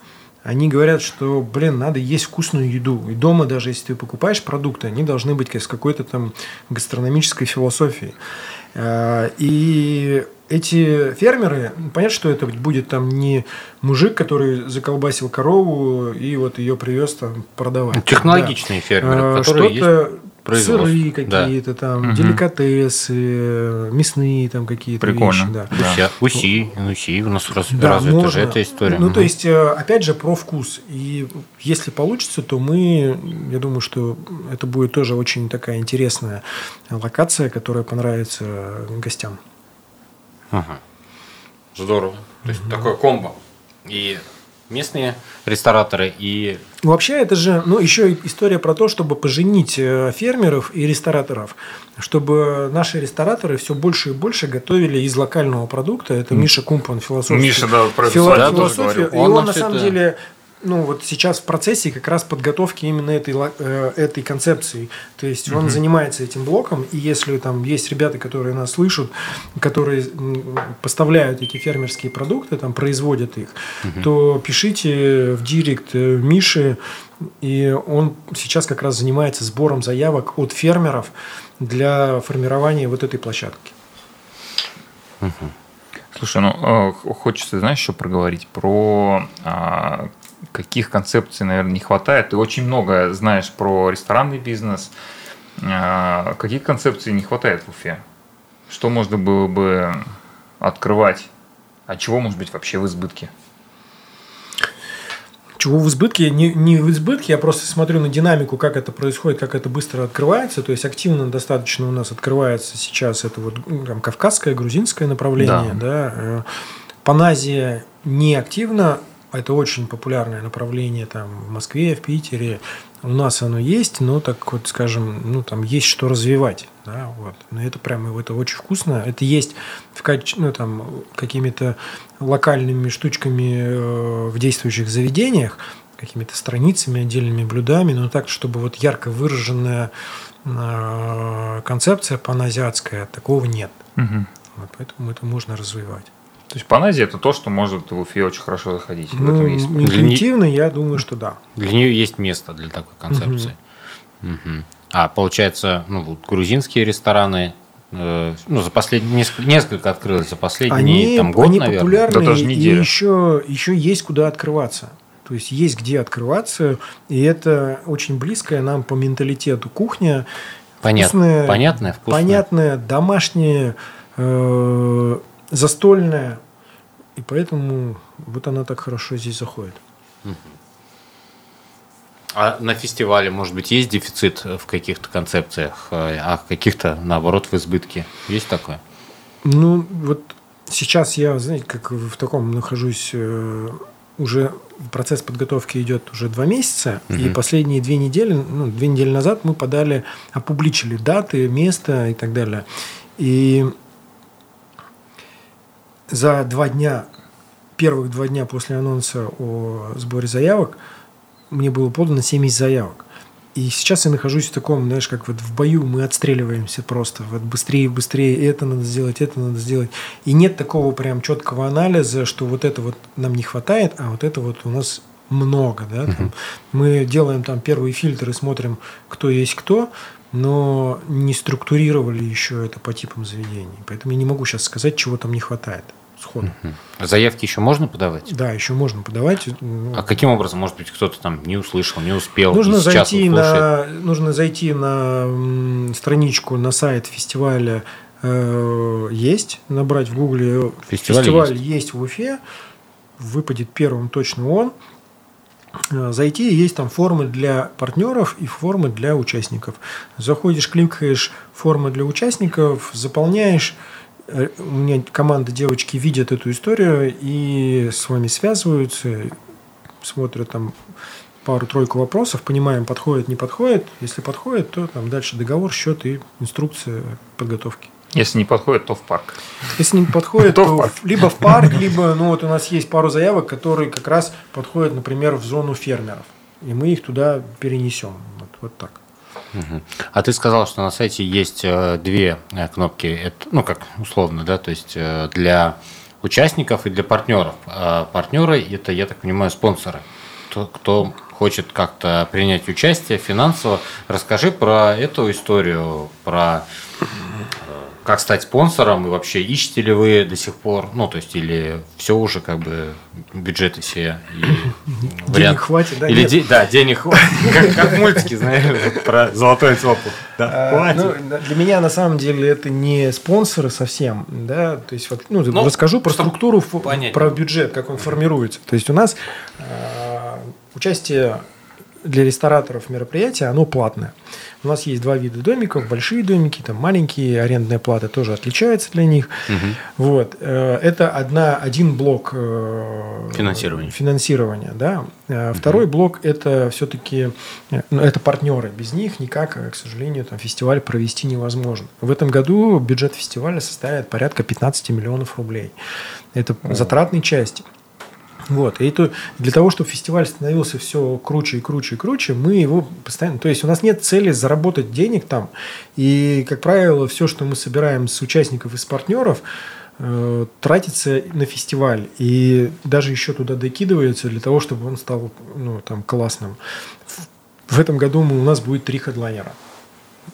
Они говорят, что, блин, надо есть вкусную еду. И дома, даже если ты покупаешь продукты, они должны быть с какой-то там гастрономической философией. Э, И эти фермеры, понятно, что это будет там не мужик, который заколбасил корову и вот ее привез там продавать. Технологичные фермеры, А, которые есть Что-то производство. сыры Да. какие-то там, Мгм. деликатесы, мясные там какие-то Прикольно. вещи. Да. Да. Уси, уси, уси у нас раз, Да, развита можно. же эта история. Ну, Мгм. то есть, э, опять же, про вкус. И если получится, то мы, я думаю, что это будет тоже очень такая интересная локация, которая понравится гостям. Ага. Здорово. То есть такое комбо. И местные рестораторы, и Вообще, это же, ну, еще история про то, чтобы поженить э, фермеров и рестораторов, чтобы наши рестораторы все больше и больше готовили из локального продукта. Это Миша Кумпан, философ. Миша, да, про фило- тоже философию. И Он он, на самом это- деле, ну, вот сейчас в процессе как раз подготовки именно этой, э, этой концепции. То есть он занимается этим блоком, и если там есть ребята, которые нас слышат, которые поставляют эти фермерские продукты, там производят их, то пишите в директ э, Миши, и он сейчас как раз занимается сбором заявок от фермеров для формирования вот этой площадки. Слушай, ну э, хочется, знаешь, еще проговорить про а, каких концепций, наверное, не хватает? Ты очень много знаешь про ресторанный бизнес. А, каких концепций не хватает в Уфе? Что можно было бы открывать? А чего может быть вообще в избытке? Чего в избытке? Не, не в избытке, я просто смотрю на динамику, как это происходит, как это быстро открывается. То есть активно достаточно у нас открывается сейчас это вот ну, там, кавказское, грузинское направление. Да. Да. Э, Паназия не активно, это очень популярное направление там в Москве, в Питере. У нас оно есть, но так вот, скажем, ну там есть что развивать, да, вот. Но это прямо это очень вкусно. Это есть в ну там какими-то локальными штучками э, в действующих заведениях, какими-то страницами, отдельными блюдами, но так, чтобы вот ярко выраженная э, концепция паназиатская, такого нет. Угу. Вот, поэтому это можно развивать. То есть паназия это то, что может в Уфе очень хорошо заходить. Ну, в этом есть. Интуитивно, я думаю, что да. Для нее есть место для такой концепции. Угу. Угу. А получается, ну, вот грузинские рестораны, э, ну, за последние несколько, несколько открылось за последние они, там, год, они наверное. популярны, да, даже неделя. и еще, еще есть куда открываться. То есть есть где открываться, и это очень близкая нам по менталитету кухня. Понятно, вкусная, понятная, вкусная. Понятная, домашняя, э, застольная. И поэтому вот она так хорошо здесь заходит. А на фестивале, может быть, есть дефицит в каких-то концепциях, а каких-то, наоборот, в избытке? Есть такое? Ну, вот сейчас я, знаете, как в таком нахожусь э, уже процесс подготовки идет уже два месяца, угу. и последние две недели, ну, две недели назад мы подали, опубличили даты, место и так далее. И за два дня, первых два дня после анонса о сборе заявок, мне было подано 70 заявок. И сейчас я нахожусь в таком, знаешь, как вот в бою мы отстреливаемся просто. Вот быстрее, быстрее, это надо сделать, это надо сделать. И нет такого прям четкого анализа, что вот это вот нам не хватает, а вот это вот у нас много. Да? Там, Мы делаем там первые фильтры, смотрим, кто есть кто, но не структурировали еще это по типам заведений. Поэтому я не могу сейчас сказать, чего там не хватает сходу. Заявки еще можно подавать? Да, еще можно подавать. А каким образом, может быть, кто-то там не услышал, не успел? Нужно зайти на, нужно зайти на страничку на сайт фестиваля э, есть, набрать в гугле фестиваль, фестиваль есть. есть в Уфе, выпадет первым точно он. Э, зайти, есть там формы для партнеров и формы для участников. Заходишь, кликаешь формы для участников, заполняешь, э, у меня команда девочки видят эту историю и с вами связываются, смотрят там пару-тройку вопросов, понимаем, подходит, не подходит. Если подходит, то там дальше договор, счет и инструкция подготовки. Если не подходит, то в парк. Если не подходит, то, то в либо в парк, либо ну вот у нас есть пару заявок, которые как раз подходят, например, в зону фермеров. И мы их туда перенесем. Вот, вот так. А ты сказал, что на сайте есть э, две э, кнопки, это, ну как условно, да, то есть э, для участников и для партнеров. А партнеры это, я так понимаю, спонсоры, кто, кто хочет как-то принять участие финансово. Расскажи про эту историю, про как стать спонсором и вообще ищете ли вы до сих пор, ну то есть или все уже как бы бюджеты все и вариант, денег хватит, да? Или де, да, денег хватит, как, мультики, знаешь, про золотой цопу. Да, а, ну, для меня на самом деле это не спонсоры совсем, да, то есть ну, ну расскажу про структуру, про бюджет, как он формируется. То есть у нас э, участие для рестораторов мероприятия, оно платное. У нас есть два вида домиков, большие домики, там маленькие, арендная плата тоже отличается для них. Угу. Вот. Э, это одна, один блок э, финансирования. финансирования да. Угу. Второй блок – это все-таки ну, это партнеры. Без них никак, к сожалению, там, фестиваль провести невозможно. В этом году бюджет фестиваля составит порядка 15 миллионов рублей. Это О. затратной части. Вот. И это для того, чтобы фестиваль становился все круче и круче и круче, мы его постоянно... То есть у нас нет цели заработать денег там. И, как правило, все, что мы собираем с участников и с партнеров, э, тратится на фестиваль. И даже еще туда докидывается для того, чтобы он стал ну, там, классным. В этом году у нас будет три хедлайнера.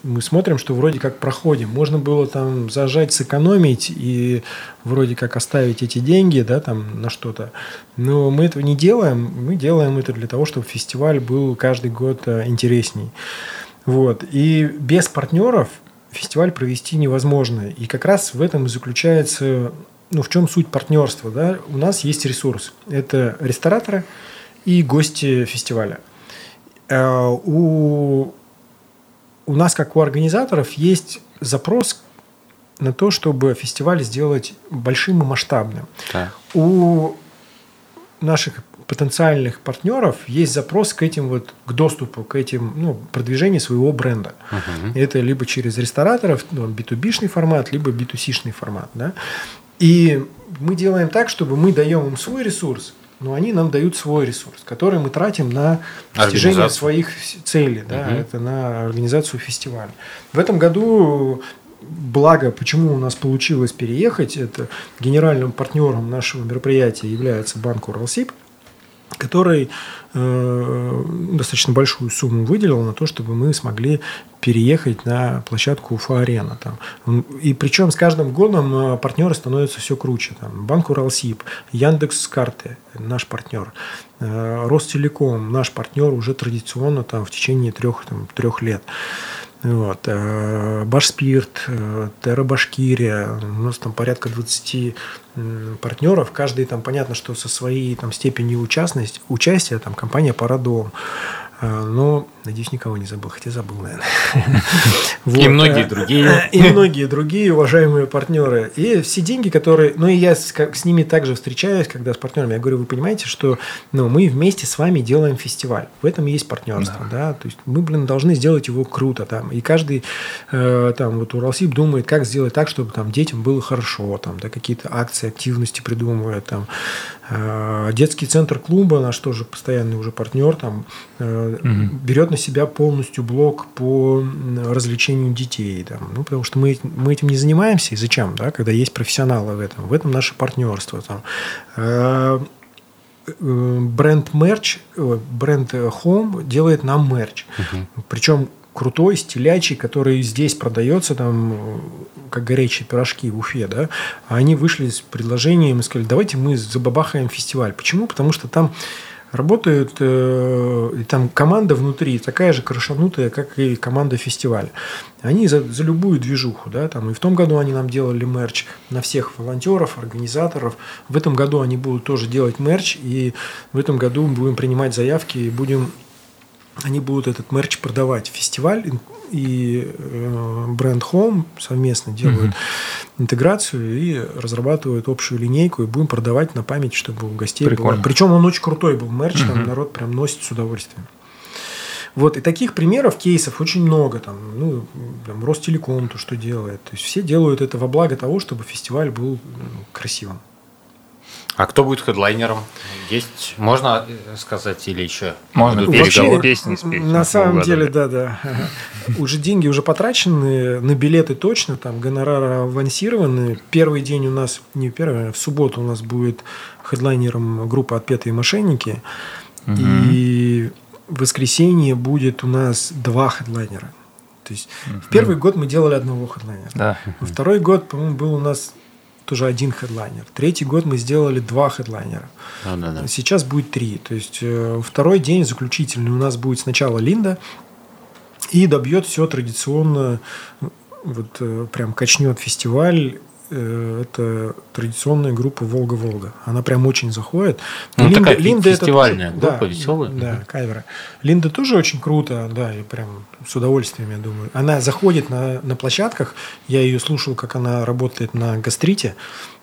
Мы смотрим, что вроде как проходим. Можно было там зажать, сэкономить и вроде как оставить эти деньги да, там, на что-то. Но мы этого не делаем. Мы делаем это для того, чтобы фестиваль был каждый год э, интересней. Вот. И без партнеров фестиваль провести невозможно. И как раз в этом и заключается, ну, в чем суть партнерства. Да? У нас есть ресурс. Это рестораторы и гости фестиваля. Э, у у нас, как у организаторов, есть запрос на то, чтобы фестиваль сделать большим и масштабным. Да. У наших потенциальных партнеров есть запрос к этим вот к доступу к этим ну продвижению своего бренда. Uh-huh. Это либо через рестораторов, ну, B2B-шный формат, либо B2C-шный формат, да. И мы делаем так, чтобы мы даем им свой ресурс, но они нам дают свой ресурс, который мы тратим на достижение своих целей, да, угу. это на организацию фестиваля. В этом году благо, почему у нас получилось переехать, это генеральным партнером нашего мероприятия является банк Уралсиб – который э, достаточно большую сумму выделил на то, чтобы мы смогли переехать на площадку Уфа-арена. Там. И причем с каждым годом э, партнеры становятся все круче. Там. Банк Уралсиб, Яндекс карты, наш партнер, э, Ростелеком, наш партнер уже традиционно там, в течение трех, там, трех лет. Вот. Э, Башспирт, э, Терра Башкирия, у нас там порядка 20 партнеров, каждый там понятно, что со своей там степенью участности, участия, там компания Парадом, но, надеюсь, никого не забыл, хотя забыл, наверное. И многие другие. И многие другие уважаемые партнеры. И все деньги, которые... Ну, и я с, с ними также встречаюсь, когда с партнерами. Я говорю, вы понимаете, что ну, мы вместе с вами делаем фестиваль. В этом есть партнерство. Да. Да? То есть мы, блин, должны сделать его круто. Там. И каждый, э, там, вот Уралсиб думает, как сделать так, чтобы там детям было хорошо. Там, да, какие-то акции, активности придумывает. Там. Э, детский центр клуба, наш тоже постоянный уже партнер, там, э, угу. берет на себя полностью блок по развлечению детей. Там, ну, потому что мы, мы этим не занимаемся, и зачем, да, когда есть профессионалы в этом. В этом наше партнерство. Там. Э, бренд мерч, бренд Home делает нам мерч. Угу. Причем крутой, стилячий, который здесь продается, там, как горячие пирожки в Уфе, да, а они вышли с предложением и сказали, давайте мы забабахаем фестиваль. Почему? Потому что там работают, э, там команда внутри такая же крашанутая, как и команда фестиваля. Они за, за любую движуху, да, там, и в том году они нам делали мерч на всех волонтеров, организаторов. В этом году они будут тоже делать мерч, и в этом году мы будем принимать заявки и будем они будут этот мерч продавать. Фестиваль и э, бренд Home совместно делают mm-hmm. интеграцию и разрабатывают общую линейку и будем продавать на память, чтобы у гостей Прикольно. было. Причем он очень крутой был мерч, mm-hmm. там народ прям носит с удовольствием. Вот, и таких примеров, кейсов очень много. Там, ну, там, Ростелеком то, что делает. То есть все делают это во благо того, чтобы фестиваль был ну, красивым. А кто будет хедлайнером? Есть, можно э, сказать или еще? Можно вообще песни спеть. На самом деле, да, да. Уже деньги уже потрачены, на билеты точно, там гонорары авансированы. Первый день у нас, не первый, а в субботу у нас будет хедлайнером группа «Отпетые мошенники». И в воскресенье будет у нас два хедлайнера. То есть в первый год мы делали одного хедлайнера. Да. Второй год, по-моему, был у нас тоже один хедлайнер. Третий год мы сделали два хедлайнера. А, да, да. Сейчас будет три. То есть э, второй день заключительный у нас будет сначала Линда и добьет все традиционно, вот э, прям качнет фестиваль Э, это традиционная группа Волга-Волга. Она прям очень заходит. Ну, Линда, такая Линда фестивальная это, группа, да, веселая. Да, каверы. Линда тоже очень круто, да, и прям с удовольствием, я думаю. Она заходит на, на площадках, я ее слушал, как она работает на гастрите,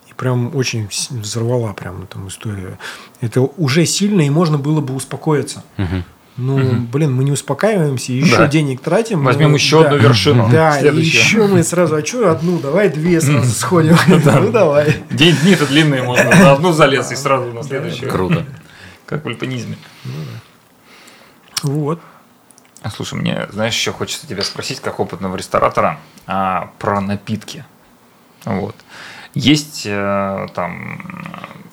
и прям очень взорвала прям эту историю. Это уже сильно, и можно было бы успокоиться. Угу. Ну, угу. блин, мы не успокаиваемся, еще да. денег тратим. Возьмем еще да. одну вершину. Да, и еще мы сразу, а что одну, давай две сразу сходим. Ну, давай. День дни-то длинные, можно на одну залез и сразу на следующую. Круто. Как в альпинизме. Ну вот. А слушай, мне, знаешь, еще хочется тебя спросить, как опытного ресторатора, а, про напитки. Вот. Есть э, там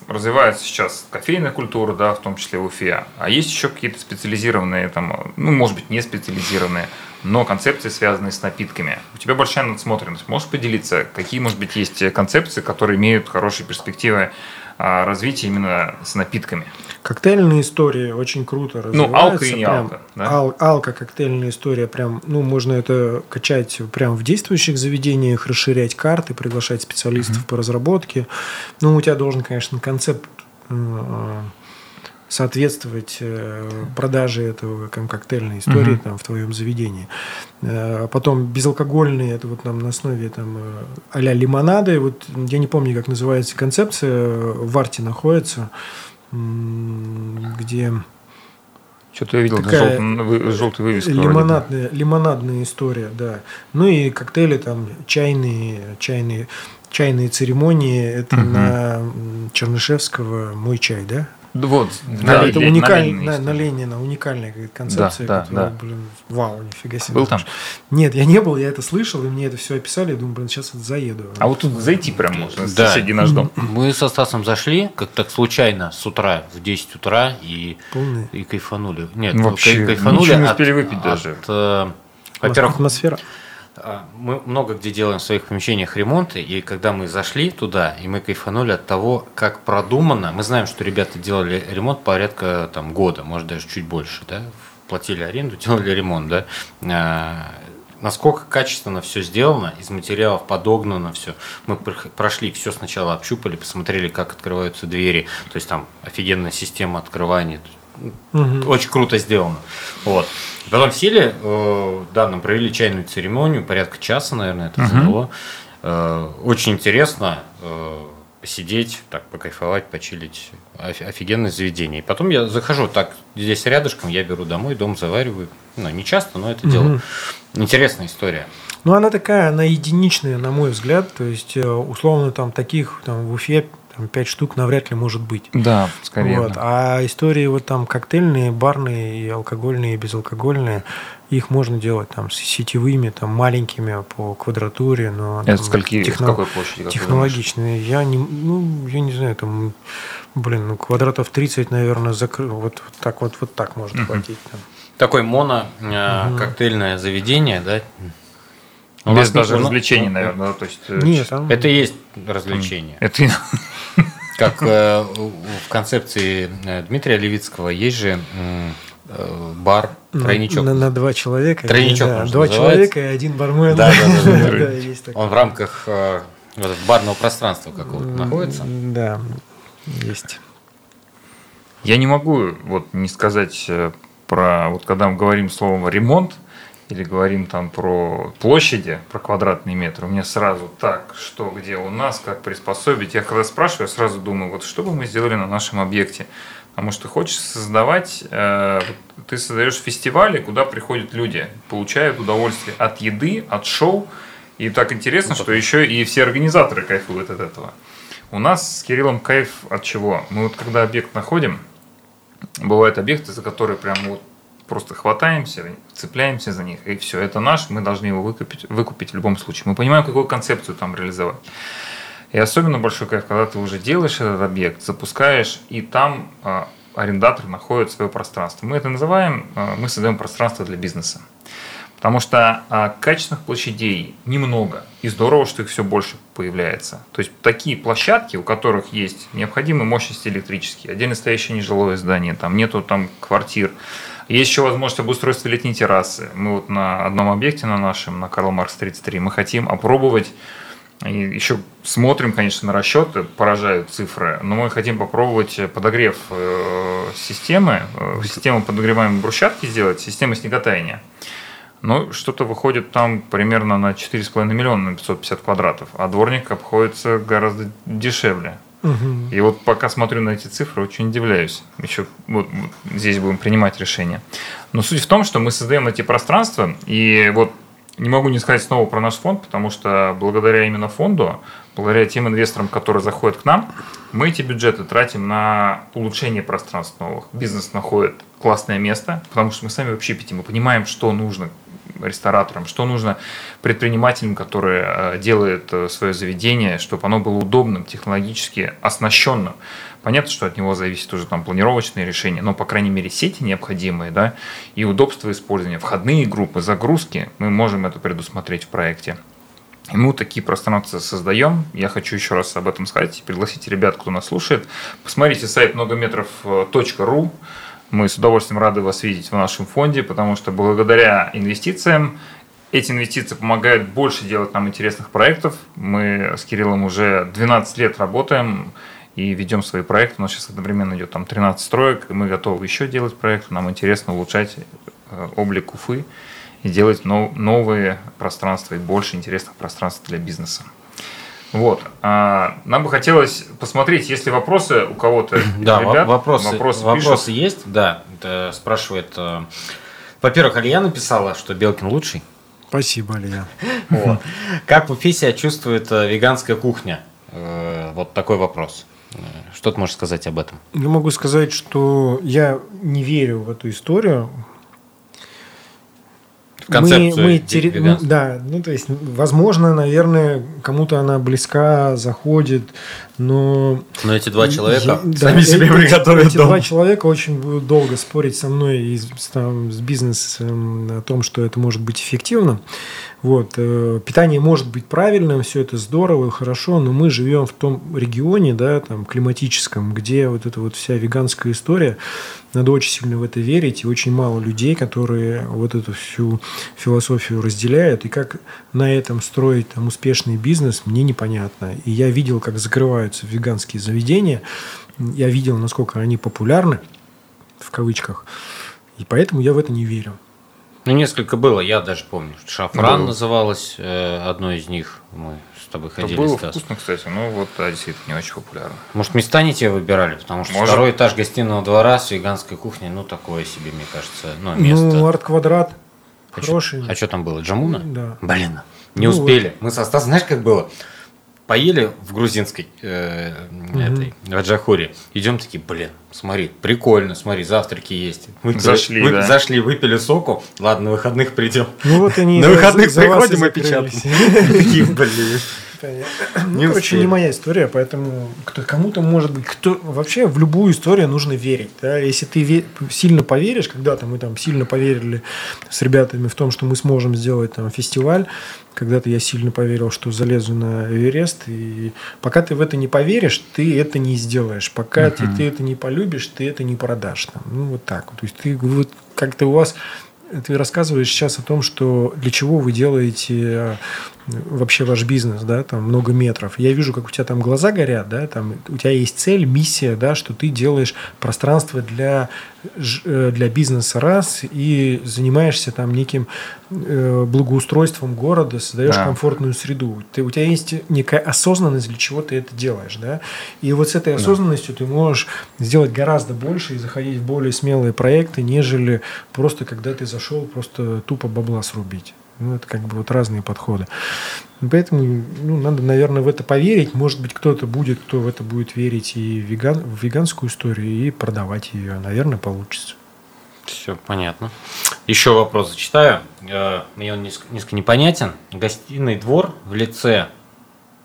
развивается сейчас кофейная культура, да, в том числе в Уфе, а есть еще какие-то специализированные, там, ну, может быть, не специализированные но концепции, связанные с напитками. У тебя большая надсмотренность. Можешь поделиться, какие, может быть, есть концепции, которые имеют хорошие перспективы а, развития именно с напитками? Коктейльная история очень круто развивается. Ну, алка и не прям, алка. Да? Ал, алка, коктейльная история, прям, ну, можно это качать прямо в действующих заведениях, расширять карты, приглашать специалистов mm-hmm. по разработке. Ну, у тебя должен, конечно, концепт э, соответствовать э, продаже этого коктейльной истории uh-huh. там, в твоем заведении. Э, потом безалкогольные, это вот нам на основе там, э, а-ля лимонады. Вот, я не помню, как называется концепция, в Арте находится, где... Что-то я видел, такая желтый, желтый вывеска. Лимонадная, лимонадная история, да. Ну и коктейли там чайные, чайные, чайные церемонии. Это угу. на Чернышевского «Мой чай», да? Вот, да, это уникальная, на, на Ленина уникальная концепция, да, которая, да. блин, вау, нифига себе. Был там? Нет, я не был, я это слышал, и мне это все описали, и думаю, блин, сейчас вот заеду. А вот тут зайти прям можно, да. соседи наш дом. Мы со Стасом зашли, как так случайно, с утра, в 10 утра, и, Полный. и кайфанули. Нет, Вообще, кайфанули не успели выпить от, даже. От, э, во-первых, атмосфера. А, мы много где делаем в своих помещениях ремонты, и когда мы зашли туда, и мы кайфанули от того, как продумано, мы знаем, что ребята делали ремонт порядка там, года, может даже чуть больше, да, платили аренду, делали ремонт, да, а, насколько качественно все сделано, из материалов подогнано все. Мы прошли, все сначала общупали, посмотрели, как открываются двери, то есть там офигенная система открывания, Угу. Очень круто сделано. Вот. Потом сели, э, да, нам провели чайную церемонию, порядка часа, наверное, это угу. заняло. Э, очень интересно э, посидеть, так, покайфовать, почилить. Офигенное заведение. И потом я захожу так, здесь рядышком, я беру домой, дом завариваю. Ну, не часто, но это угу. дело. Интересная история. Ну, она такая, она единичная, на мой взгляд. То есть, условно, там таких там, в Уфе там, 5 штук навряд ли может быть. Да, скорее. Вот. А истории вот там коктейльные, барные, и алкогольные, и безалкогольные, их можно делать там с сетевыми, там маленькими по квадратуре, но Это там, скольки, техно... какой площади? Технологичные. Я не, ну, я не знаю, там, блин, ну, квадратов 30, наверное, закрыл. Вот, вот так вот, вот так может uh-huh. хватить. Там. Такой моно uh-huh. коктейльное заведение, да? У Без даже не, развлечений, наверное, то есть. Э, Нет, там... это и есть развлечение. Это как э, в концепции э, Дмитрия Левицкого есть же э, бар тройничок. На, на два человека. Тройничок. Да, два называется. человека и один бармен. Да, да, да. да, есть Он в рамках э, барного пространства какого-то находится. Да, есть. Я не могу вот не сказать про вот когда мы говорим словом ремонт, или говорим там про площади, про квадратный метр, у меня сразу так, что где у нас, как приспособить. Я когда спрашиваю, я сразу думаю, вот что бы мы сделали на нашем объекте. Потому что хочешь создавать, э, ты создаешь фестивали, куда приходят люди, получают удовольствие от еды, от шоу. И так интересно, что еще и все организаторы кайфуют от этого. У нас с Кириллом кайф от чего? Мы вот когда объект находим, бывают объекты, за которые прям вот просто хватаемся, цепляемся за них, и все, это наш, мы должны его выкупить, выкупить в любом случае. Мы понимаем, какую концепцию там реализовать. И особенно большой кайф, когда ты уже делаешь этот объект, запускаешь, и там э, арендатор находит свое пространство. Мы это называем, э, мы создаем пространство для бизнеса. Потому что э, качественных площадей немного, и здорово, что их все больше появляется. То есть такие площадки, у которых есть необходимые мощности электрические, отдельно стоящее нежилое здание, там нету там квартир, есть еще возможность обустройства летней террасы. Мы вот на одном объекте на нашем, на Карл Маркс 33, мы хотим опробовать и еще смотрим, конечно, на расчеты, поражают цифры, но мы хотим попробовать подогрев э, системы, э, систему подогреваемой брусчатки сделать, систему снеготаяния. Ну, что-то выходит там примерно на 4,5 миллиона на 550 квадратов, а дворник обходится гораздо дешевле. Угу. И вот пока смотрю на эти цифры, очень удивляюсь. Еще вот, вот здесь будем принимать решения. Но суть в том, что мы создаем эти пространства, и вот не могу не сказать снова про наш фонд, потому что благодаря именно фонду, благодаря тем инвесторам, которые заходят к нам, мы эти бюджеты тратим на улучшение пространств новых. Бизнес находит классное место, потому что мы сами в общепите, мы понимаем, что нужно рестораторам, что нужно предпринимателям, которые э, делают э, свое заведение, чтобы оно было удобным, технологически оснащенным. Понятно, что от него зависит уже там планировочные решения, но, по крайней мере, сети необходимые, да, и удобство использования, входные группы, загрузки, мы можем это предусмотреть в проекте. И мы такие пространства создаем. Я хочу еще раз об этом сказать. Пригласите ребят, кто нас слушает. Посмотрите сайт многометров.ру. Мы с удовольствием рады вас видеть в нашем фонде, потому что благодаря инвестициям эти инвестиции помогают больше делать нам интересных проектов. Мы с Кириллом уже 12 лет работаем и ведем свои проекты. У нас сейчас одновременно идет там 13 строек, и мы готовы еще делать проекты. Нам интересно улучшать э, облик Уфы и делать новые пространства и больше интересных пространств для бизнеса. Вот. А, нам бы хотелось посмотреть, есть ли вопросы у кого-то. Да, ребят, вопросы, вопросы, вопросы есть. Да, это спрашивает. Э, во-первых, Алия написала, что Белкин лучший. Спасибо, Алия. Вот. Как в Уфе себя чувствует э, веганская кухня? Э, вот такой вопрос. Что ты можешь сказать об этом? Я могу сказать, что я не верю в эту историю, концепцию мы, мы тери... Да, ну то есть, возможно, наверное, кому-то она близка, заходит, но... Но эти два человека я, сами да, себе приготовят Эти дом. два человека очень будут долго спорить со мной и там, с бизнесом о том, что это может быть эффективно. Вот. Э, питание может быть правильным, все это здорово и хорошо, но мы живем в том регионе, да, там, климатическом, где вот эта вот вся веганская история, надо очень сильно в это верить, и очень мало людей, которые вот эту всю философию разделяют, и как на этом строить там успешный бизнес, мне непонятно. И я видел, как закрываются веганские заведения, я видел, насколько они популярны, в кавычках, и поэтому я в это не верю. Ну, несколько было, я даже помню. Шафран было. называлось э, одно из них. Мы с тобой ходили. Это было Стас. вкусно, кстати, но вот действительно не очень популярно. Может, места не те выбирали, потому что Может. второй этаж гостиного двора с веганской кухней, ну, такое себе, мне кажется, ну, место. Ну, арт-квадрат. А Хороший. Что, а что там было? Джамуна? Да. Блин, не ну, успели. Вот. Мы со Стасом, знаешь, как было? Поели в грузинской э, угу. этой Раджахуре. Идем такие, блин, смотри, прикольно, смотри, завтраки есть. Мы зашли, вы, да. зашли, выпили соку. Ладно, на выходных придем. Ну вот они на выходных приходим и печатаем. Такие, блин. Ну, не короче, успели. не моя история, поэтому кто, кому-то может быть, кто вообще в любую историю нужно верить. Да? Если ты ве, сильно поверишь, когда-то мы там сильно поверили с ребятами в том, что мы сможем сделать там фестиваль, когда-то я сильно поверил, что залезу на Эверест, и пока ты в это не поверишь, ты это не сделаешь. Пока uh-huh. ты, ты это не полюбишь, ты это не продашь. Там. Ну, вот так. То есть ты вот как-то у вас ты рассказываешь сейчас о том, что для чего вы делаете вообще ваш бизнес, да, там много метров. Я вижу, как у тебя там глаза горят, да, там у тебя есть цель, миссия, да, что ты делаешь пространство для, э, для бизнеса раз и занимаешься там неким э, благоустройством города, создаешь да. комфортную среду. Ты, у тебя есть некая осознанность, для чего ты это делаешь, да, и вот с этой осознанностью да. ты можешь сделать гораздо больше и заходить в более смелые проекты, нежели просто когда ты зашел просто тупо бабла срубить. Ну, это как бы вот разные подходы. Поэтому ну, надо, наверное, в это поверить. Может быть, кто-то будет, кто в это будет верить и в, веган, в веганскую историю, и продавать ее. Наверное, получится. Все понятно. Еще вопрос зачитаю. Э, мне он несколько, несколько непонятен. Гостиный двор в лице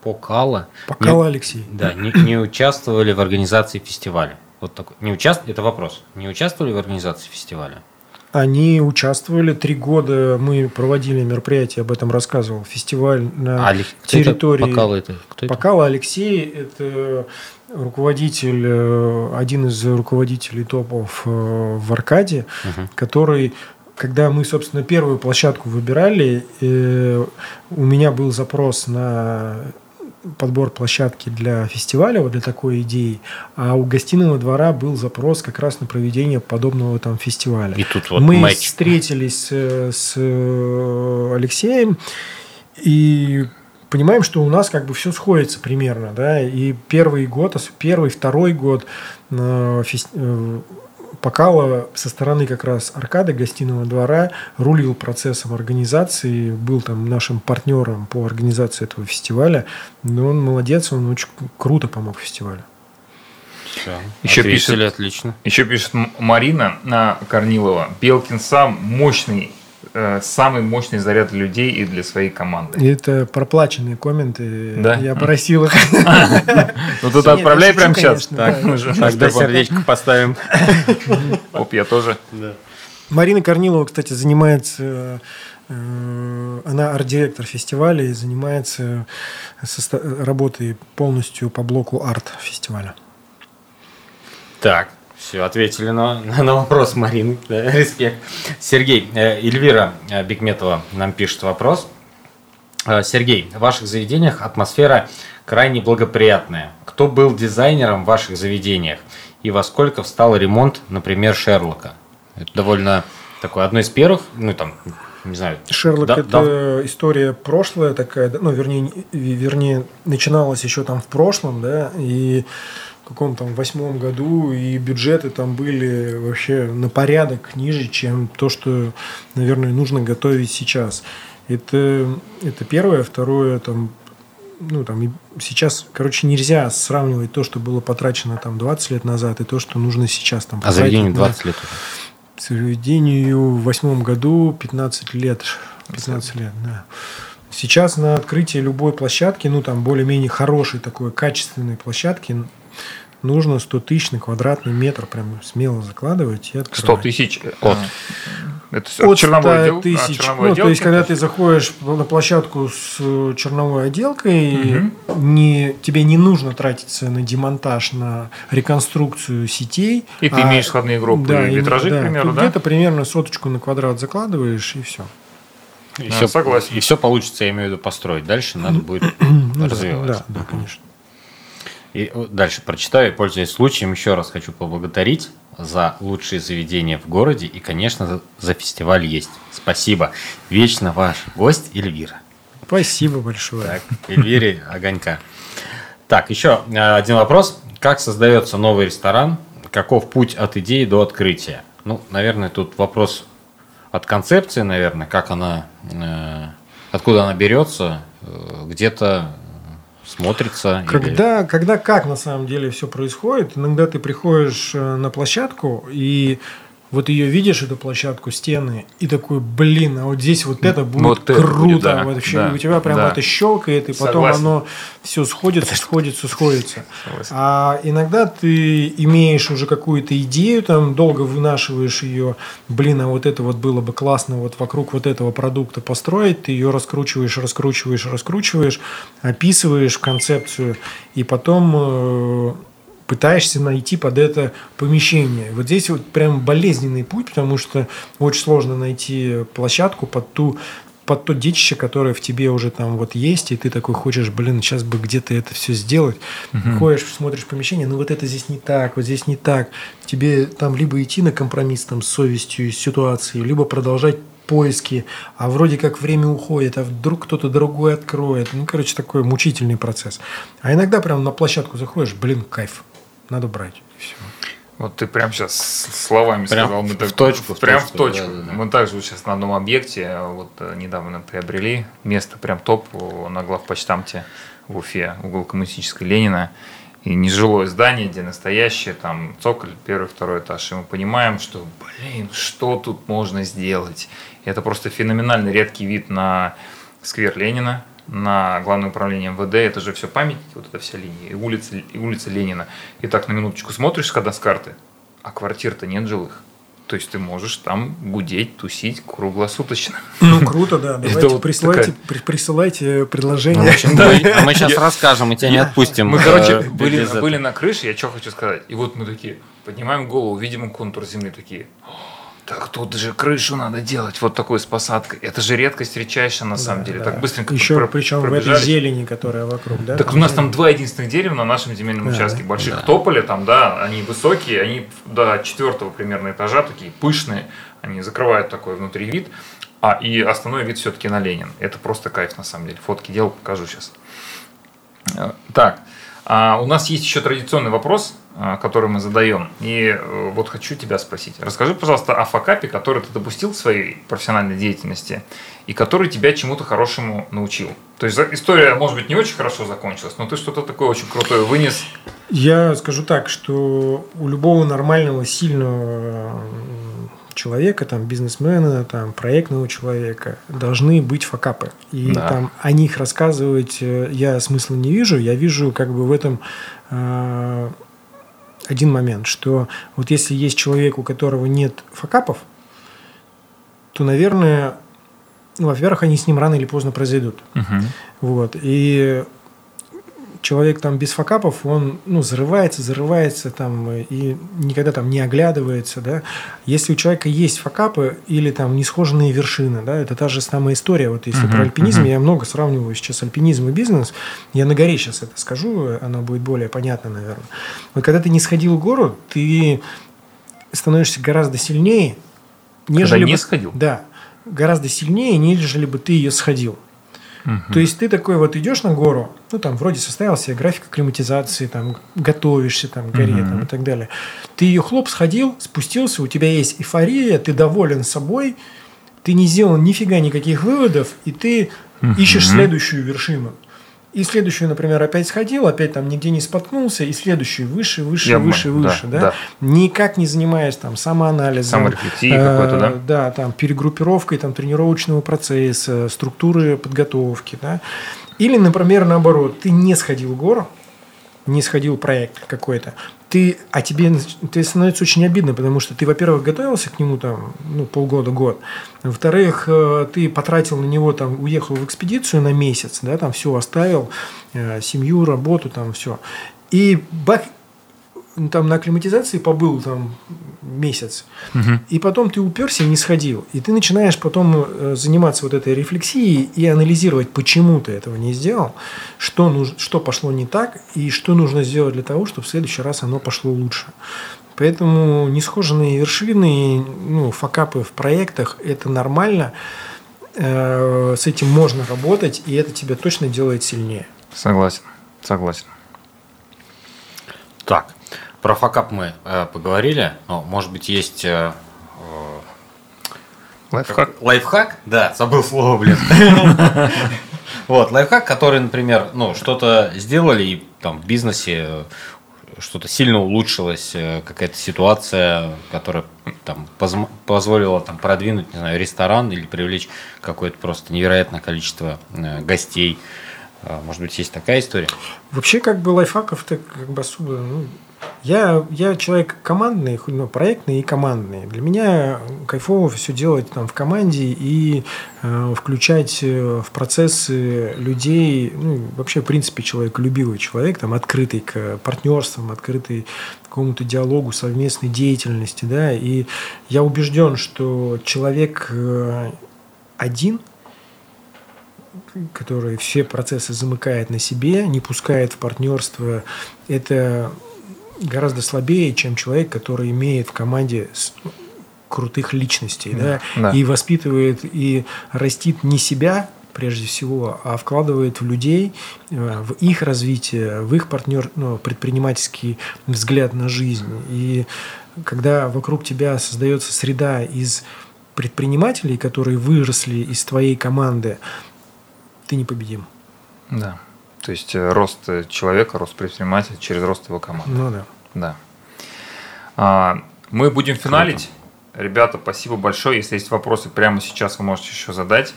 Покала. Покала Алексей. Да, не, не участвовали в организации фестиваля. Вот такой. Не участвовали, это вопрос. Не участвовали в организации фестиваля? Они участвовали три года. Мы проводили мероприятие, об этом рассказывал. Фестиваль на а, территории. Покала это? Кто это? Покала Алексей. Это руководитель, э, один из руководителей топов э, в Аркаде, угу. который когда мы, собственно, первую площадку выбирали, э, у меня был запрос на подбор площадки для фестиваля, вот для такой идеи, а у гостиного двора был запрос как раз на проведение подобного там фестиваля. И тут вот Мы матч. встретились э, с э, Алексеем и понимаем, что у нас как бы все сходится примерно, да, и первый год, первый, второй год э, фест Покала со стороны как раз аркады гостиного двора рулил процессом организации, был там нашим партнером по организации этого фестиваля. Но он молодец, он очень круто помог фестивалю. Все. Еще пишет, отлично. Еще пишет Марина на Корнилова. Белкин сам мощный э, самый мощный заряд для людей и для своей команды. И это проплаченные комменты. Да? Я просил их. Ну тут отправляй прямо сейчас. Так, Тогда сердечко поставим. Оп, я тоже. Марина Корнилова, кстати, занимается, э, она арт-директор фестиваля и занимается работой полностью по блоку арт-фестиваля. Так, все, ответили на, на вопрос Марины. Да, респект. Сергей, э, Эльвира э, Бекметова нам пишет вопрос. Э, Сергей, в ваших заведениях атмосфера крайне благоприятная. Кто был дизайнером в ваших заведениях? И во сколько встал ремонт, например, Шерлока? Это довольно такое одно из первых, ну там, не знаю. Шерлок да- это да- история прошлая такая, ну вернее, не- вернее начиналась еще там в прошлом, да, и каком там восьмом году и бюджеты там были вообще на порядок ниже, чем то, что, наверное, нужно готовить сейчас. Это, это первое, второе там ну, там, и сейчас, короче, нельзя сравнивать то, что было потрачено там 20 лет назад, и то, что нужно сейчас там А заведению потратить 20 на- лет уже. Заведению в восьмом году 15 лет. 15 лет, да. Сейчас на открытие любой площадки, ну там более-менее хорошей такой качественной площадки, нужно 100 тысяч на квадратный метр прям смело закладывать и открывать. 100 тысяч. От. э, Это От черновой 100 отдел? А, тысяч. черновой ну, то есть, отделки? когда ты заходишь на площадку с э, черновой отделкой, не, тебе не нужно тратиться на демонтаж, на реконструкцию сетей. И ты а- имеешь входные группы и и- витражи, к примеру, да? Где-то примерно соточку на квадрат закладываешь, и все. И Да, все, согласен. И все получится, я имею в виду, построить. Дальше надо будет Ну, да, развивать. да, да, конечно. И вот дальше прочитаю, и, пользуясь случаем, еще раз хочу поблагодарить за лучшие заведения в городе и, конечно, за, фестиваль есть. Спасибо. Вечно ваш гость Эльвира. Спасибо большое. Так, Эльвире Огонька. Так, еще э, один вопрос. Как создается новый ресторан? Каков путь от идеи до открытия? Ну, наверное, тут вопрос от концепции, наверное, как она, э, откуда она берется, э, где-то смотрится. или- Когда, когда как на самом деле все происходит, иногда ты приходишь э, на площадку и вот ее видишь, эту площадку, стены, и такой, блин, а вот здесь вот это будет Вот это круто. будет, да, вообще, да, у тебя прям да. это щелкает, и потом Согласен. оно все сходится, сходится, сходится. Согласен. А иногда ты имеешь уже какую-то идею, там долго вынашиваешь ее, блин, а вот это вот было бы классно вот вокруг вот этого продукта построить, ты ее раскручиваешь, раскручиваешь, раскручиваешь, описываешь концепцию, и потом э, пытаешься найти под это помещение. Вот здесь вот прям болезненный путь, потому что очень сложно найти площадку под ту под то детище, которое в тебе уже там вот есть, и ты такой хочешь, блин, сейчас бы где-то это все сделать. Ходишь, смотришь помещение, ну вот это здесь не так, вот здесь не так. Тебе там либо идти на компромисс там с совестью, с ситуацией, либо продолжать поиски, а вроде как время уходит, а вдруг кто-то другой откроет. Ну, короче, такой мучительный процесс. А иногда прям на площадку заходишь, блин, кайф, надо брать. И все. Вот ты прям сейчас словами Прям сказал. Мы в так- точку, в Прям точку, в точку. да-да-да. Мы также вот сейчас на одном объекте вот э, недавно приобрели место прям топ о, на главпочтамте в Уфе, угол коммунистической Ленина. И нежилое здание, где настоящее, там цоколь, первый, второй этаж. И мы понимаем, что, блин, что тут можно сделать? И это просто феноменальный редкий вид на сквер Ленина, на главное управление МВД, это же все память, вот эта вся линия, и улица, и улица Ленина. И так на минуточку смотришь, когда с карты, а квартир-то нет жилых. То есть ты можешь там гудеть, тусить круглосуточно. Ну, круто, да. Давайте Это вот присылайте, такая- при- присылайте А предложения. мы, сейчас расскажем, мы тебя не отпустим. Мы, э, короче, без были, были на крыше, я что хочу сказать. И вот мы такие, поднимаем голову, видим контур земли, такие, «О, так тут же крышу надо делать, вот такой с посадкой. Это же редкость редчайшая на самом деле. Так быстренько Еще про- причем в этой зелени, которая вокруг, да? Так у нас там два единственных дерева на нашем земельном Да, участке. да. Больших тополя там, да, они высокие, они до четвертого примерно этажа такие пышные. Они закрывают такой внутри вид. А и основной вид все-таки на Ленин. Это просто кайф на самом деле. Фотки делал, покажу сейчас. Э, Так, а у нас есть еще традиционный вопрос, а, который мы задаем. И э, вот хочу тебя спросить. Расскажи, пожалуйста, о факапе, который ты допустил в своей профессиональной деятельности и который тебя чему-то хорошему научил. То есть история, может быть, не очень хорошо закончилась, но ты что-то такое очень крутое вынес. Я скажу так, что у любого нормального, сильного человека, там, бизнесмена, там, проектного человека должны быть факапы. И Да. там о них рассказывать э, я смысла не вижу. Я вижу как бы в этом э, один момент, что вот если есть человек, у которого нет факапов, то, наверное, ну, во-первых, они с ним рано или поздно произойдут. Мгм. Вот. И человек там без факапов, он ну, зарывается, зарывается там и никогда там не оглядывается. Да? Если у человека есть факапы или там несхоженные вершины, да, это та же самая история. Вот если Мгм, про альпинизм, мгм. я много сравниваю сейчас альпинизм и бизнес. Я на горе сейчас это скажу, оно будет более понятно, наверное. Вот когда ты не сходил в гору, ты становишься гораздо сильнее, нежели не бы- сходил? Да, гораздо сильнее, нежели бы ты ее сходил. Мгм. То есть ты такой вот идешь на гору, ну там вроде составил себе график акклиматизации, там готовишься там к горе Мгм. там, и так далее. Ты ее хлоп сходил, спустился, у тебя есть эйфория, ты доволен собой, ты не сделал нифига никаких выводов, и ты Мгм. ищешь следующую вершину. И следующую, например, опять сходил, опять там нигде не споткнулся, и следующую выше, выше, Я выше, да, выше, да, да. Никак не занимаясь там самоанализом, Саморефлексией э, какой-то, да? да, там перегруппировкой там, тренировочного процесса, структуры подготовки. Да? Или, например, наоборот, ты не сходил в гору, не сходил проект какой-то, ты, а тебе ты становится очень обидно, потому что ты, во-первых, готовился к нему там ну, полгода, год, во-вторых, э, ты потратил на него, там, уехал в экспедицию на месяц, да, там все оставил, э, семью, работу, там все. И бах, ну, там на акклиматизации побыл там месяц, Мгм. и потом ты уперся и не сходил. И ты начинаешь потом э, заниматься вот этой рефлексией и анализировать, почему ты этого не сделал, что, нуж- что пошло не так, и что нужно сделать для того, чтобы в следующий раз оно пошло лучше. Поэтому несхоженные вершины, ну, факапы в проектах – это нормально. Э, С этим можно работать, и это тебя точно делает сильнее. Согласен, согласен. Так, про факап мы э, поговорили. Ну, может быть, есть э, Лайфхак. лайфхак? Да, забыл слово, блин. Вот, лайфхак, который, например, ну, что-то сделали и там в бизнесе э, что-то сильно улучшилось, э, какая-то ситуация, которая там позволила там продвинуть, не знаю, ресторан или привлечь какое-то просто невероятное количество э, гостей. Э, Может быть, есть такая история? Вообще, как бы лайфхаков-то как бы особо... ну, я, я человек командный, ну, проектный и командный. Для меня кайфово все делать там в команде и э, включать э, в процессы людей, ну, вообще, в принципе, человек любивый человек, там, открытый к партнерствам, открытый к какому-то диалогу, совместной деятельности, да, и я убежден, что человек э, один – который все процессы замыкает на себе, не пускает в партнерство, это гораздо слабее, чем человек, который имеет в команде крутых личностей, да, да. и воспитывает и растит не себя прежде всего, а вкладывает в людей, э, в их развитие, в их партнер, ну, предпринимательский взгляд на жизнь. И когда вокруг тебя создается среда из предпринимателей, которые выросли из твоей команды, ты непобедим. Да. То есть э, рост э, человека, рост предпринимателя через рост его команды. Ну да. Да. А, Мы будем финалить. Ребята, спасибо большое. Если есть вопросы, прямо сейчас вы можете еще задать.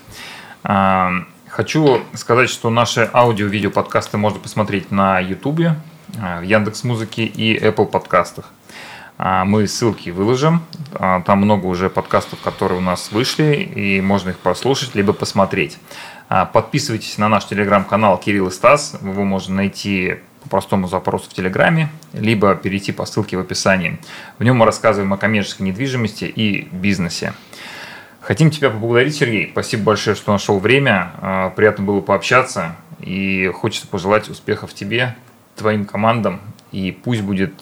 А, Хочу сказать, что наши аудио-видео подкасты можно посмотреть на YouTube, в Яндекс Музыке и Apple подкастах. А, Мы ссылки выложим. А, Там много уже подкастов, которые у нас вышли, и можно их послушать, либо посмотреть. А, Подписывайтесь на наш телеграм-канал Кирилл и Стас. Его можно найти по простому запросу в Телеграме, либо перейти по ссылке в описании. В нем мы рассказываем о коммерческой недвижимости и бизнесе. Хотим тебя поблагодарить, Сергей. Спасибо большое, что нашел время. Приятно было пообщаться. И хочется пожелать успехов тебе, твоим командам. И пусть будет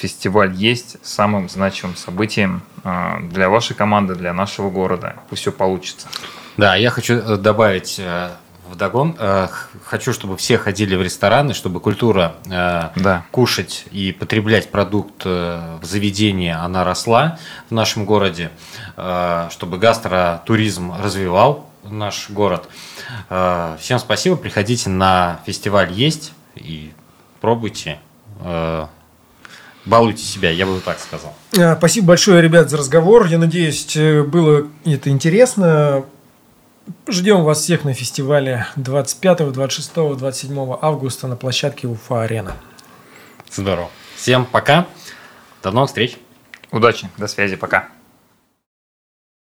фестиваль есть самым значимым событием а, для вашей команды, для нашего города. Пусть все получится. Да, я хочу э, добавить э, вдогон. э, х- Хочу, чтобы все ходили в рестораны, чтобы культура э, Да. кушать и потреблять продукт э, в заведении, она росла в нашем городе, э, чтобы гастротуризм развивал наш город. Э, Всем спасибо, приходите на фестиваль «Есть» и пробуйте. Балуйте себя, я бы вот так сказал. Э, Спасибо большое, ребят, за разговор. Я надеюсь, э, было это интересно. Ждем вас всех на фестивале 25, 26, 27 августа на площадке Уфа-Арена. Здорово. Всем пока. До новых встреч. Удачи, до связи, пока.